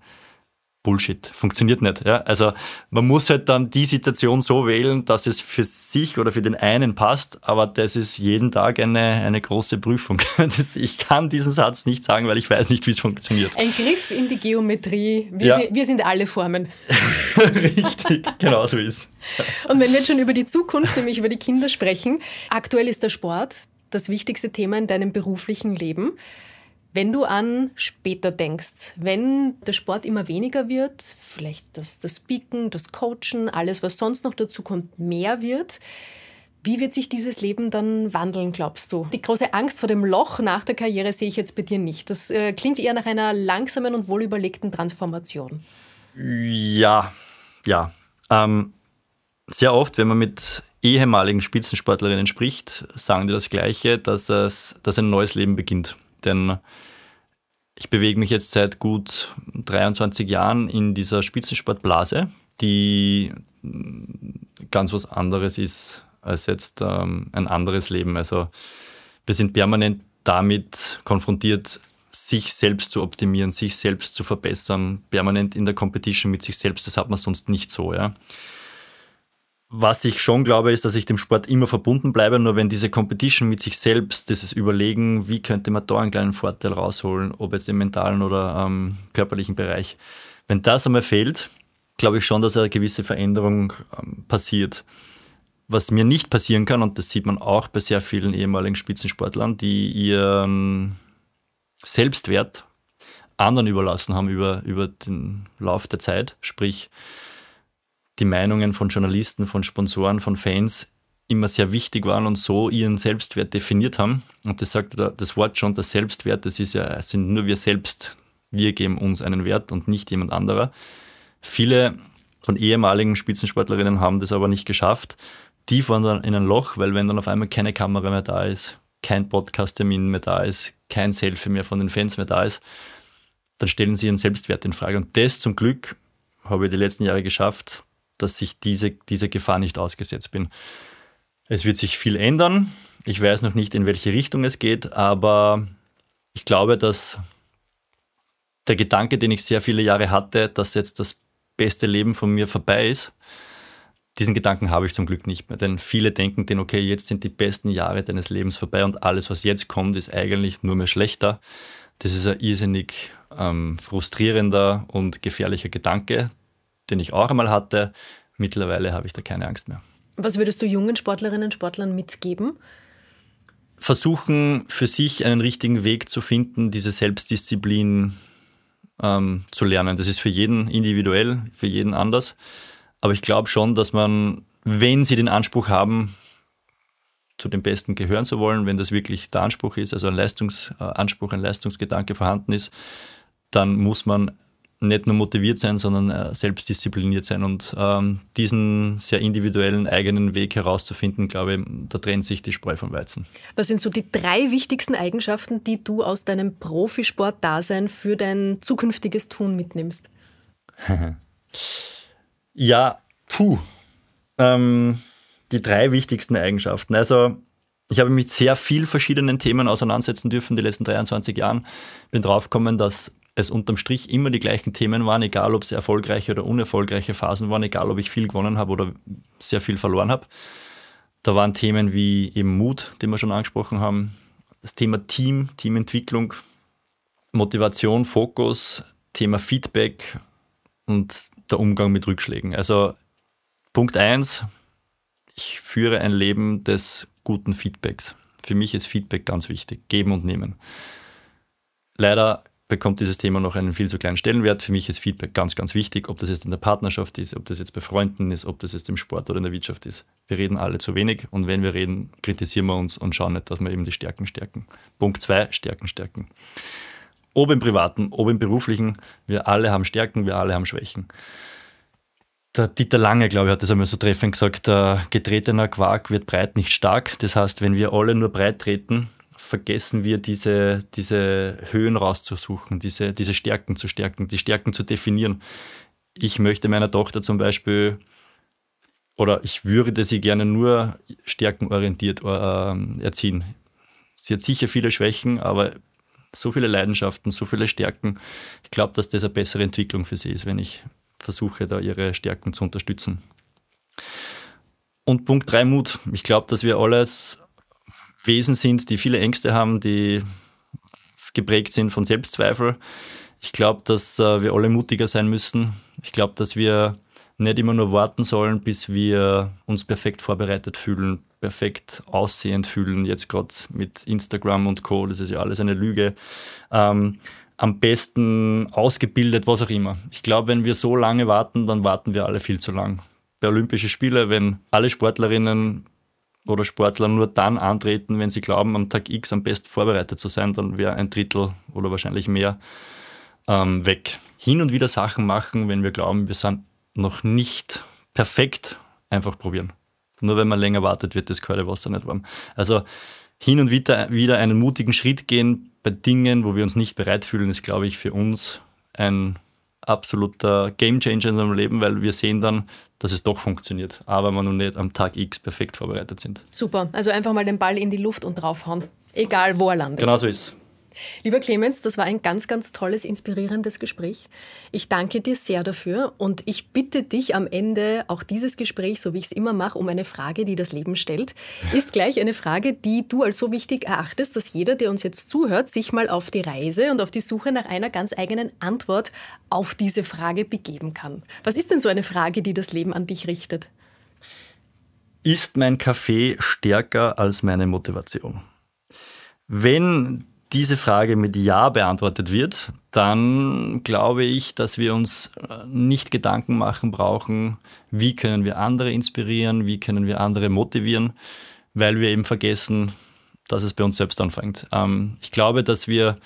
Bullshit. Funktioniert nicht. Ja? Also man muss halt dann die Situation so wählen, dass es für sich oder für den einen passt, aber das ist jeden Tag eine, eine große Prüfung. Das, ich kann diesen Satz nicht sagen, weil ich weiß nicht, wie es funktioniert. Ein Griff in die Geometrie. Wir, ja. sind, wir sind alle Formen. Richtig, genau so ist. Und wenn wir jetzt schon über die Zukunft, nämlich über die Kinder sprechen, aktuell ist der Sport das wichtigste Thema in deinem beruflichen Leben. Wenn du an später denkst, wenn der Sport immer weniger wird, vielleicht das, das Speaken, das Coachen, alles, was sonst noch dazu kommt, mehr wird, wie wird sich dieses Leben dann wandeln, glaubst du? Die große Angst vor dem Loch nach der Karriere sehe ich jetzt bei dir nicht. Das äh, klingt eher nach einer langsamen und wohlüberlegten Transformation. Ja, ja. Ähm, sehr oft, wenn man mit ehemaligen Spitzensportlerinnen spricht, sagen die das Gleiche, dass, es, dass ein neues Leben beginnt. Denn ich bewege mich jetzt seit gut 23 Jahren in dieser Spitzensportblase, die ganz was anderes ist als jetzt ähm, ein anderes Leben. Also wir sind permanent damit konfrontiert, sich selbst zu optimieren, sich selbst zu verbessern, permanent in der Competition mit sich selbst. Das hat man sonst nicht so. Ja. Was ich schon glaube, ist, dass ich dem Sport immer verbunden bleibe, nur wenn diese Competition mit sich selbst, dieses Überlegen, wie könnte man da einen kleinen Vorteil rausholen, ob jetzt im mentalen oder ähm, körperlichen Bereich, wenn das einmal fehlt, glaube ich schon, dass eine gewisse Veränderung ähm, passiert. Was mir nicht passieren kann, und das sieht man auch bei sehr vielen ehemaligen Spitzensportlern, die ihren Selbstwert anderen überlassen haben über, über den Lauf der Zeit, sprich die Meinungen von Journalisten, von Sponsoren, von Fans immer sehr wichtig waren und so ihren Selbstwert definiert haben. Und das sagt das Wort schon, das Selbstwert, das ist ja, sind nur wir selbst. Wir geben uns einen Wert und nicht jemand anderer. Viele von ehemaligen Spitzensportlerinnen haben das aber nicht geschafft. Die fahren dann in ein Loch, weil wenn dann auf einmal keine Kamera mehr da ist, kein Podcast-Termin mehr da ist, kein Selfie mehr von den Fans mehr da ist, dann stellen sie ihren Selbstwert in Frage. Und das zum Glück habe ich die letzten Jahre geschafft, dass ich diese, dieser Gefahr nicht ausgesetzt bin. Es wird sich viel ändern. Ich weiß noch nicht, in welche Richtung es geht, aber ich glaube, dass der Gedanke, den ich sehr viele Jahre hatte, dass jetzt das beste Leben von mir vorbei ist, diesen Gedanken habe ich zum Glück nicht mehr. Denn viele denken den, okay, jetzt sind die besten Jahre deines Lebens vorbei und alles, was jetzt kommt, ist eigentlich nur mehr schlechter. Das ist ein irrsinnig ähm, frustrierender und gefährlicher Gedanke, den ich auch einmal hatte. Mittlerweile habe ich da keine Angst mehr. Was würdest du jungen Sportlerinnen und Sportlern mitgeben? Versuchen für sich einen richtigen Weg zu finden, diese Selbstdisziplin ähm, zu lernen. Das ist für jeden individuell, für jeden anders. Aber ich glaube schon, dass man, wenn sie den Anspruch haben, zu den Besten gehören zu wollen, wenn das wirklich der Anspruch ist, also ein Leistungsanspruch, ein Leistungsgedanke vorhanden ist, dann muss man nicht nur motiviert sein, sondern äh, selbstdiszipliniert sein. Und ähm, diesen sehr individuellen eigenen Weg herauszufinden, glaube ich, da trennt sich die Spreu vom Weizen. Was sind so die drei wichtigsten Eigenschaften, die du aus deinem Profisport-Dasein für dein zukünftiges Tun mitnimmst? ja, puh. Ähm, die drei wichtigsten Eigenschaften. Also ich habe mich mit sehr vielen verschiedenen Themen auseinandersetzen dürfen die letzten 23 Jahren. Bin draufgekommen, dass es unterm Strich immer die gleichen Themen waren, egal ob es erfolgreiche oder unerfolgreiche Phasen waren, egal ob ich viel gewonnen habe oder sehr viel verloren habe. Da waren Themen wie eben Mut, den wir schon angesprochen haben, das Thema Team, Teamentwicklung, Motivation, Fokus, Thema Feedback und der Umgang mit Rückschlägen. Also Punkt 1, ich führe ein Leben des guten Feedbacks. Für mich ist Feedback ganz wichtig, geben und nehmen. Leider bekommt dieses Thema noch einen viel zu kleinen Stellenwert. Für mich ist Feedback ganz, ganz wichtig, ob das jetzt in der Partnerschaft ist, ob das jetzt bei Freunden ist, ob das jetzt im Sport oder in der Wirtschaft ist. Wir reden alle zu wenig und wenn wir reden, kritisieren wir uns und schauen nicht, dass wir eben die Stärken stärken. Punkt zwei, Stärken stärken. Ob im Privaten, ob im Beruflichen, wir alle haben Stärken, wir alle haben Schwächen. Der Dieter Lange, glaube ich, hat das einmal so treffend gesagt, der getretener Quark wird breit nicht stark. Das heißt, wenn wir alle nur breit treten, vergessen wir diese, diese Höhen rauszusuchen, diese, diese Stärken zu stärken, die Stärken zu definieren. Ich möchte meiner Tochter zum Beispiel oder ich würde sie gerne nur stärkenorientiert äh, erziehen. Sie hat sicher viele Schwächen, aber so viele Leidenschaften, so viele Stärken. Ich glaube, dass das eine bessere Entwicklung für sie ist, wenn ich versuche, da ihre Stärken zu unterstützen. Und Punkt 3, Mut. Ich glaube, dass wir alles Wesen sind, die viele Ängste haben, die geprägt sind von Selbstzweifel. Ich glaube, dass äh, wir alle mutiger sein müssen. Ich glaube, dass wir nicht immer nur warten sollen, bis wir uns perfekt vorbereitet fühlen, perfekt aussehend fühlen. Jetzt gerade mit Instagram und Co. Das ist ja alles eine Lüge. Ähm, am besten ausgebildet, was auch immer. Ich glaube, wenn wir so lange warten, dann warten wir alle viel zu lang. Bei Olympischen Spielen, wenn alle Sportlerinnen oder Sportler nur dann antreten, wenn sie glauben, am Tag X am besten vorbereitet zu sein, dann wäre ein Drittel oder wahrscheinlich mehr ähm, weg. Hin und wieder Sachen machen, wenn wir glauben, wir sind noch nicht perfekt, einfach probieren. Nur wenn man länger wartet, wird das kalte Wasser nicht warm. Also hin und wieder, wieder einen mutigen Schritt gehen bei Dingen, wo wir uns nicht bereit fühlen, ist, glaube ich, für uns ein absoluter Gamechanger in unserem Leben, weil wir sehen dann, dass es doch funktioniert, aber wir noch nicht am Tag X perfekt vorbereitet sind. Super, also einfach mal den Ball in die Luft und draufhauen, egal wo er landet. Genau so ist Lieber Clemens, das war ein ganz, ganz tolles, inspirierendes Gespräch. Ich danke dir sehr dafür und ich bitte dich am Ende auch dieses Gespräch, so wie ich es immer mache, um eine Frage, die das Leben stellt. Ist gleich eine Frage, die du als so wichtig erachtest, dass jeder, der uns jetzt zuhört, sich mal auf die Reise und auf die Suche nach einer ganz eigenen Antwort auf diese Frage begeben kann. Was ist denn so eine Frage, die das Leben an dich richtet? Ist mein Kaffee stärker als meine Motivation? Wenn diese Frage mit Ja beantwortet wird, dann glaube ich, dass wir uns äh, nicht Gedanken machen brauchen, wie können wir andere inspirieren, wie können wir andere motivieren, weil wir eben vergessen, dass es bei uns selbst anfängt. Ähm, ich glaube, dass wir,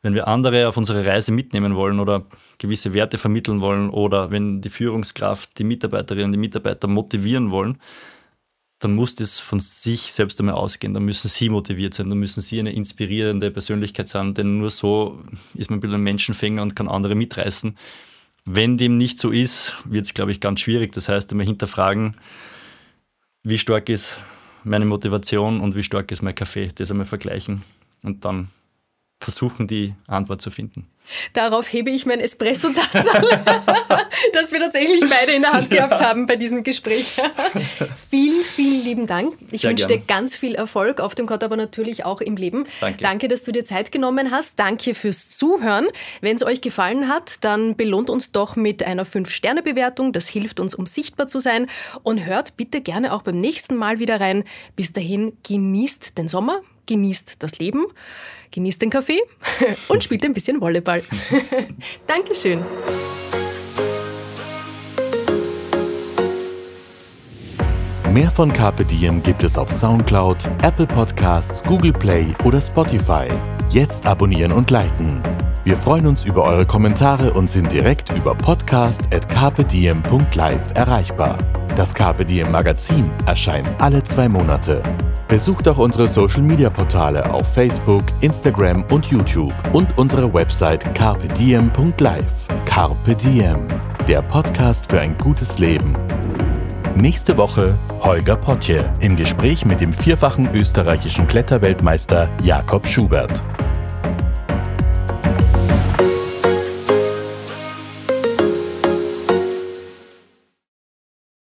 wenn wir andere auf unsere Reise mitnehmen wollen oder gewisse Werte vermitteln wollen oder wenn die Führungskraft die Mitarbeiterinnen und die Mitarbeiter motivieren wollen, dann muss das von sich selbst einmal ausgehen. Dann müssen sie motiviert sein, dann müssen sie eine inspirierende Persönlichkeit sein, denn nur so ist man ein bisschen ein Menschenfänger und kann andere mitreißen. Wenn dem nicht so ist, wird es, glaube ich, ganz schwierig. Das heißt, einmal hinterfragen, wie stark ist meine Motivation und wie stark ist mein Kaffee. Das einmal vergleichen und dann versuchen, die Antwort zu finden. Darauf hebe ich mein Espresso-Tasse, das wir tatsächlich beide in der Hand gehabt haben bei diesem Gespräch. vielen, vielen lieben Dank. Ich Sehr wünsche gern. dir ganz viel Erfolg auf dem Kott, aber natürlich auch im Leben. Danke. Danke, dass du dir Zeit genommen hast. Danke fürs Zuhören. Wenn es euch gefallen hat, dann belohnt uns doch mit einer 5-Sterne-Bewertung. Das hilft uns, um sichtbar zu sein. Und hört bitte gerne auch beim nächsten Mal wieder rein. Bis dahin genießt den Sommer, genießt das Leben, genießt den Kaffee und spielt ein bisschen Volleyball. Dankeschön. Mehr von Carpe Diem gibt es auf Soundcloud, Apple Podcasts, Google Play oder Spotify. Jetzt abonnieren und liken. Wir freuen uns über eure Kommentare und sind direkt über podcast.carpediem.live erreichbar. Das Diem Magazin erscheint alle zwei Monate. Besucht auch unsere Social Media Portale auf Facebook, Instagram und YouTube und unsere Website carpediem.live. Carpe Diem, der Podcast für ein gutes Leben. Nächste Woche Holger Potje im Gespräch mit dem vierfachen österreichischen Kletterweltmeister Jakob Schubert. Thank you.